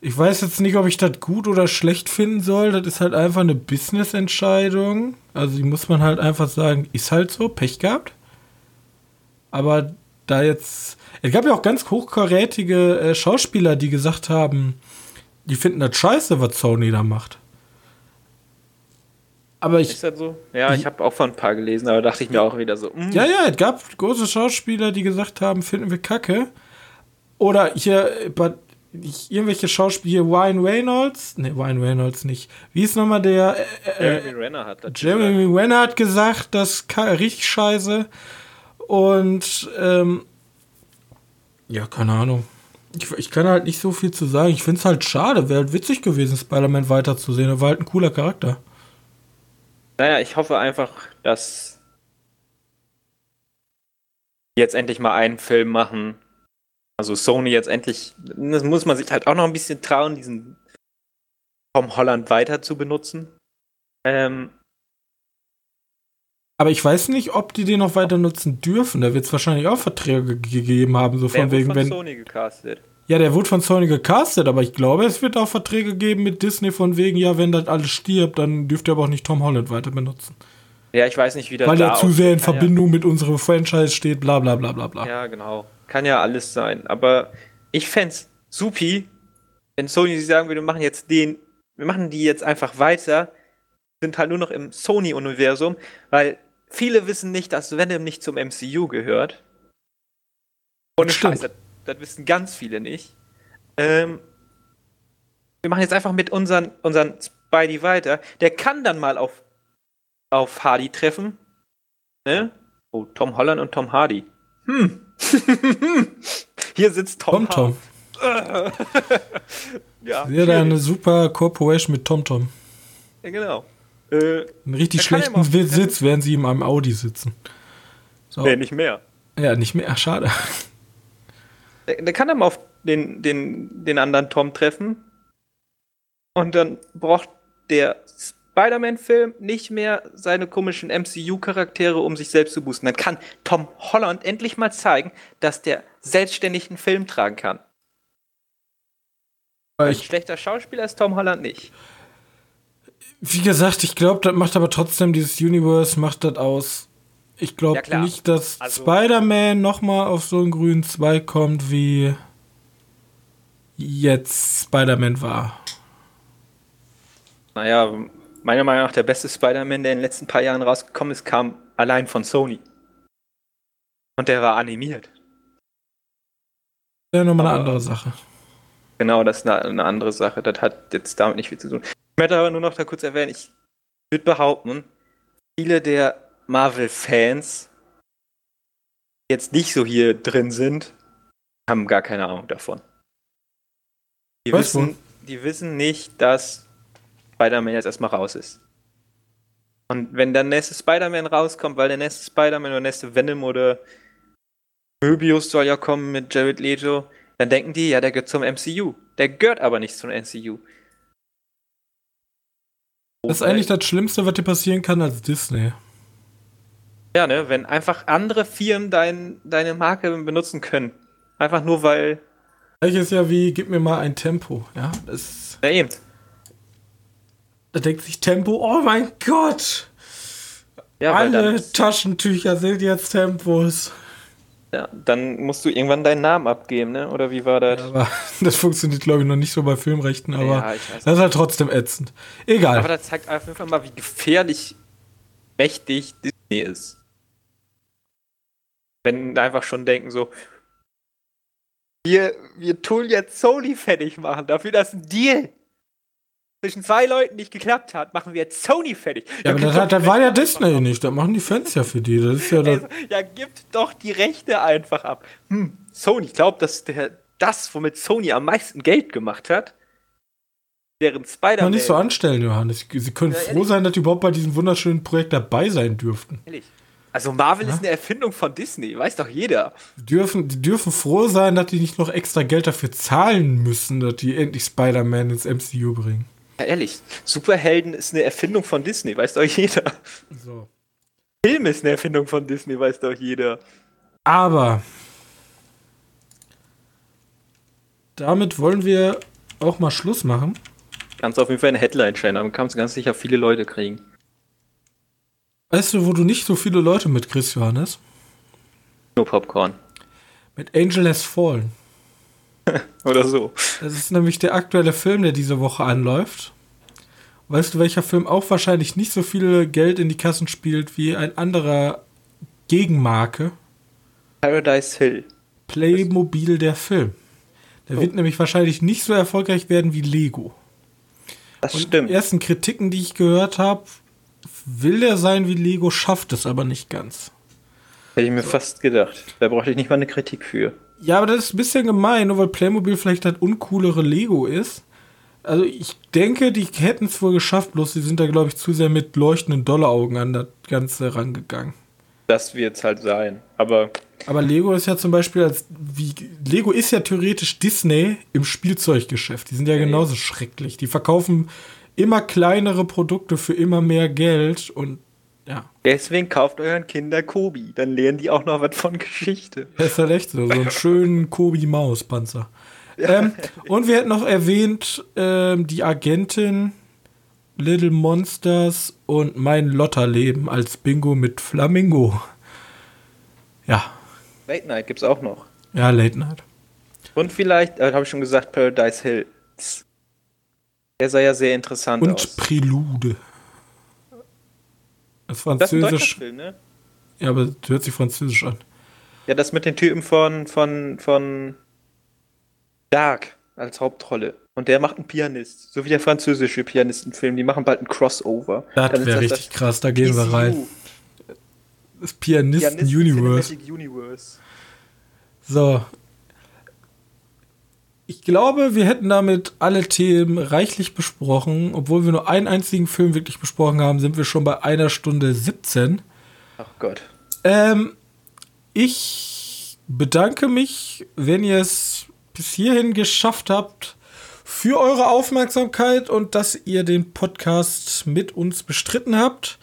Ich weiß jetzt nicht, ob ich das gut oder schlecht finden soll. Das ist halt einfach eine Business-Entscheidung. Also die muss man halt einfach sagen, ist halt so, Pech gehabt. Aber da jetzt. Es gab ja auch ganz hochkarätige äh, Schauspieler, die gesagt haben, die finden das scheiße, was Sony da macht. Aber ich. Ist das so? Ja, ich habe auch von ein paar gelesen, aber dachte ich mir auch wieder so, mm, Ja, ja, es gab große Schauspieler, die gesagt haben, finden wir kacke. Oder hier, äh, ich- irgendwelche Schauspieler, Ryan Reynolds, ne, Ryan Reynolds nicht. Wie ist nochmal der? Äh, äh, Jeremy Renner hat das gesagt. Jeremy Renner hat gesagt, das ist richtig scheiße. Und, ähm, ja, keine Ahnung. Ich, ich kann halt nicht so viel zu sagen. Ich finde es halt schade. Wäre halt witzig gewesen, Spider-Man weiterzusehen. Er war halt ein cooler Charakter. Naja, ich hoffe einfach, dass jetzt endlich mal einen Film machen. Also Sony jetzt endlich, das muss man sich halt auch noch ein bisschen trauen, diesen Tom Holland weiter zu benutzen. Ähm, Aber ich weiß nicht, ob die den noch weiter nutzen dürfen. Da wird es wahrscheinlich auch Verträge ge- gegeben haben, so der von wurde wegen, von wenn. Sony gecastet. Ja, der wurde von Sony gecastet, aber ich glaube, es wird auch Verträge geben mit Disney von wegen, ja, wenn das alles stirbt, dann dürft ihr aber auch nicht Tom Holland weiter benutzen. Ja, ich weiß nicht, wie das Weil er zu sehr in Verbindung mit unserem Franchise steht, bla bla bla bla bla. Ja, ja, genau. Kann ja alles sein. Aber ich fänd's supi, wenn Sony sagen würde, wir machen jetzt den, wir machen die jetzt einfach weiter, sind halt nur noch im Sony-Universum, weil viele wissen nicht, dass Venom nicht zum MCU gehört. Ohne Das stimmt. Scheiß, das, das wissen ganz viele nicht. Ähm, wir machen jetzt einfach mit unseren, unseren Spidey weiter. Der kann dann mal auf, auf Hardy treffen. Ne? Oh, Tom Holland und Tom Hardy. Hm. Hier sitzt Tom. Tom Tom. Ja, da eine super Corporation mit Tom Tom. ja, genau. Äh, Einen richtig schlechten Wi- Sitz, während sie in einem Audi sitzen. So. nee, nicht mehr. Ja, nicht mehr. Ach, schade. Der, der kann dann mal auf den, den, den anderen Tom treffen. Und dann braucht der Spider-Man-Film nicht mehr seine komischen MCU-Charaktere, um sich selbst zu boosten. Dann kann Tom Holland endlich mal zeigen, dass der selbstständig einen Film tragen kann. Ein schlechter Schauspieler ist Tom Holland nicht. Wie gesagt, ich glaube, das macht aber trotzdem dieses Universe, macht das aus. Ich glaube Ja, nicht, dass Also- Spider-Man nochmal auf so einen grünen Zweig kommt, wie jetzt Spider-Man war. Naja, meiner Meinung nach der beste Spider-Man, der in den letzten paar Jahren rausgekommen ist, kam allein von Sony. Und der war animiert. Ja, nochmal eine andere Sache. Genau, das ist eine, eine andere Sache. Das hat jetzt damit nicht viel zu tun. Ich möchte aber nur noch da kurz erwähnen, ich würde behaupten, viele der Marvel-Fans, die jetzt nicht so hier drin sind, haben gar keine Ahnung davon. Die, Was wissen, die wissen nicht, dass Spider-Man jetzt erstmal raus ist. Und wenn der nächste Spider-Man rauskommt, weil der nächste Spider-Man oder der nächste Venom oder Möbius soll ja kommen mit Jared Leto, dann denken die, ja, der gehört zum MCU. Der gehört aber nicht zum MCU. Das ist eigentlich das Schlimmste, was dir passieren kann als Disney. Ja, ne, wenn einfach andere Firmen dein, deine Marke benutzen können. Einfach nur weil. Gleiches ja wie, gib mir mal ein Tempo. Ja, das Na eben. Da denkt sich Tempo, oh mein Gott. Ja, Alle Taschentücher sind jetzt Tempos. Ja, dann musst du irgendwann deinen Namen abgeben, ne? Oder wie war das? Ja, aber das funktioniert, glaube ich, noch nicht so bei Filmrechten, aber ja, das ist halt trotzdem ätzend. Egal. Aber das zeigt auf jeden Fall mal, wie gefährlich mächtig Disney ist. Wenn einfach schon denken so, wir, wir tun jetzt Sony fertig machen, dafür, dass ein Deal zwischen zwei Leuten nicht geklappt hat, machen wir jetzt Sony fertig. Ja, aber das, hat, das war ja Disney nicht. Da machen die Fans ja für die. Das ist ja, das also, ja gibt doch die Rechte einfach ab. Hm, Sony, ich glaube, dass der, das, womit Sony am meisten Geld gemacht hat, deren Spider-Man. Man nicht so anstellen, Johannes. Sie können ja, froh sein, dass die überhaupt bei diesem wunderschönen Projekt dabei sein dürften. Ehrlich. Also Marvel ja? ist eine Erfindung von Disney, weiß doch jeder. Die dürfen, die dürfen froh sein, dass die nicht noch extra Geld dafür zahlen müssen, dass die endlich Spider-Man ins MCU bringen. Ehrlich, Superhelden ist eine Erfindung von Disney, weiß doch jeder. So. Film ist eine Erfindung von Disney, weiß doch jeder. Aber damit wollen wir auch mal Schluss machen. Kannst du auf jeden Fall eine Headline stellen, aber kannst ganz sicher viele Leute kriegen. Weißt du, wo du nicht so viele Leute mitkriegst, Johannes? Nur Popcorn. Mit Angel Has Fallen. Oder so. Das ist nämlich der aktuelle Film, der diese Woche anläuft. Weißt du, welcher Film auch wahrscheinlich nicht so viel Geld in die Kassen spielt wie ein anderer Gegenmarke? Paradise Hill. Playmobil der Film. Der oh. wird nämlich wahrscheinlich nicht so erfolgreich werden wie Lego. Das Und stimmt. Die ersten Kritiken, die ich gehört habe, will der sein wie Lego, schafft es aber nicht ganz. Hätte ich mir so. fast gedacht. Da brauchte ich nicht mal eine Kritik für. Ja, aber das ist ein bisschen gemein, nur weil Playmobil vielleicht das uncoolere Lego ist. Also ich denke, die hätten es wohl geschafft, bloß sie sind da, glaube ich, zu sehr mit leuchtenden Dollaraugen an das Ganze rangegangen. Das wird es halt sein, aber. Aber Lego ist ja zum Beispiel als wie Lego ist ja theoretisch Disney im Spielzeuggeschäft. Die sind ja genauso schrecklich. Die verkaufen immer kleinere Produkte für immer mehr Geld und. Deswegen kauft euren Kinder Kobi, dann lernen die auch noch was von Geschichte. Das ist halt echt so, so einen schönen Kobi-Maus-Panzer. Ähm, und wir hätten noch erwähnt, ähm, die Agentin, Little Monsters und mein Lotterleben als Bingo mit Flamingo. Ja. Late Night gibt's auch noch. Ja, Late Night. Und vielleicht, äh, habe ich schon gesagt, Paradise Hill. Der sah ja sehr interessant und aus. Und Prelude. Das Französisch. Das ist ein Film, ne? Ja, aber das hört sich französisch an. Ja, das mit den Typen von, von, von Dark als Hauptrolle. Und der macht einen Pianist. So wie der französische Pianistenfilm. Die machen bald einen Crossover. Das wäre richtig das krass, da gehen wir rein. Das Pianisten-Universe. Universe. So, ich glaube, wir hätten damit alle Themen reichlich besprochen. Obwohl wir nur einen einzigen Film wirklich besprochen haben, sind wir schon bei einer Stunde 17. Ach Gott. Ähm, ich bedanke mich, wenn ihr es bis hierhin geschafft habt, für eure Aufmerksamkeit und dass ihr den Podcast mit uns bestritten habt.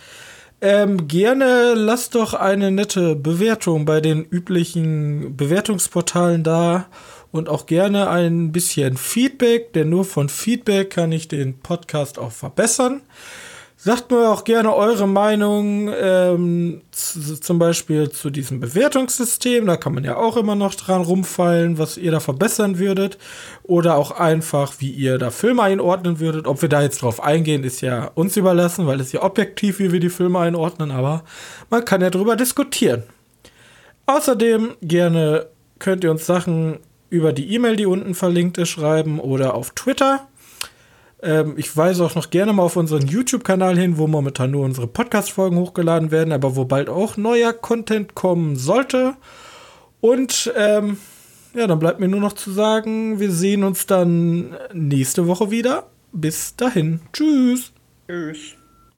Ähm, gerne lasst doch eine nette Bewertung bei den üblichen Bewertungsportalen da und auch gerne ein bisschen Feedback, denn nur von Feedback kann ich den Podcast auch verbessern. Sagt mir auch gerne eure Meinung ähm, zum Beispiel zu diesem Bewertungssystem. Da kann man ja auch immer noch dran rumfallen, was ihr da verbessern würdet. Oder auch einfach, wie ihr da Filme einordnen würdet. Ob wir da jetzt drauf eingehen, ist ja uns überlassen, weil es ja objektiv, wie wir die Filme einordnen. Aber man kann ja drüber diskutieren. Außerdem gerne könnt ihr uns Sachen über die E-Mail, die unten verlinkt ist, schreiben oder auf Twitter. Ähm, ich weise auch noch gerne mal auf unseren YouTube-Kanal hin, wo momentan nur unsere Podcast-Folgen hochgeladen werden, aber wo bald auch neuer Content kommen sollte. Und ähm, ja, dann bleibt mir nur noch zu sagen, wir sehen uns dann nächste Woche wieder. Bis dahin. Tschüss. Tschüss.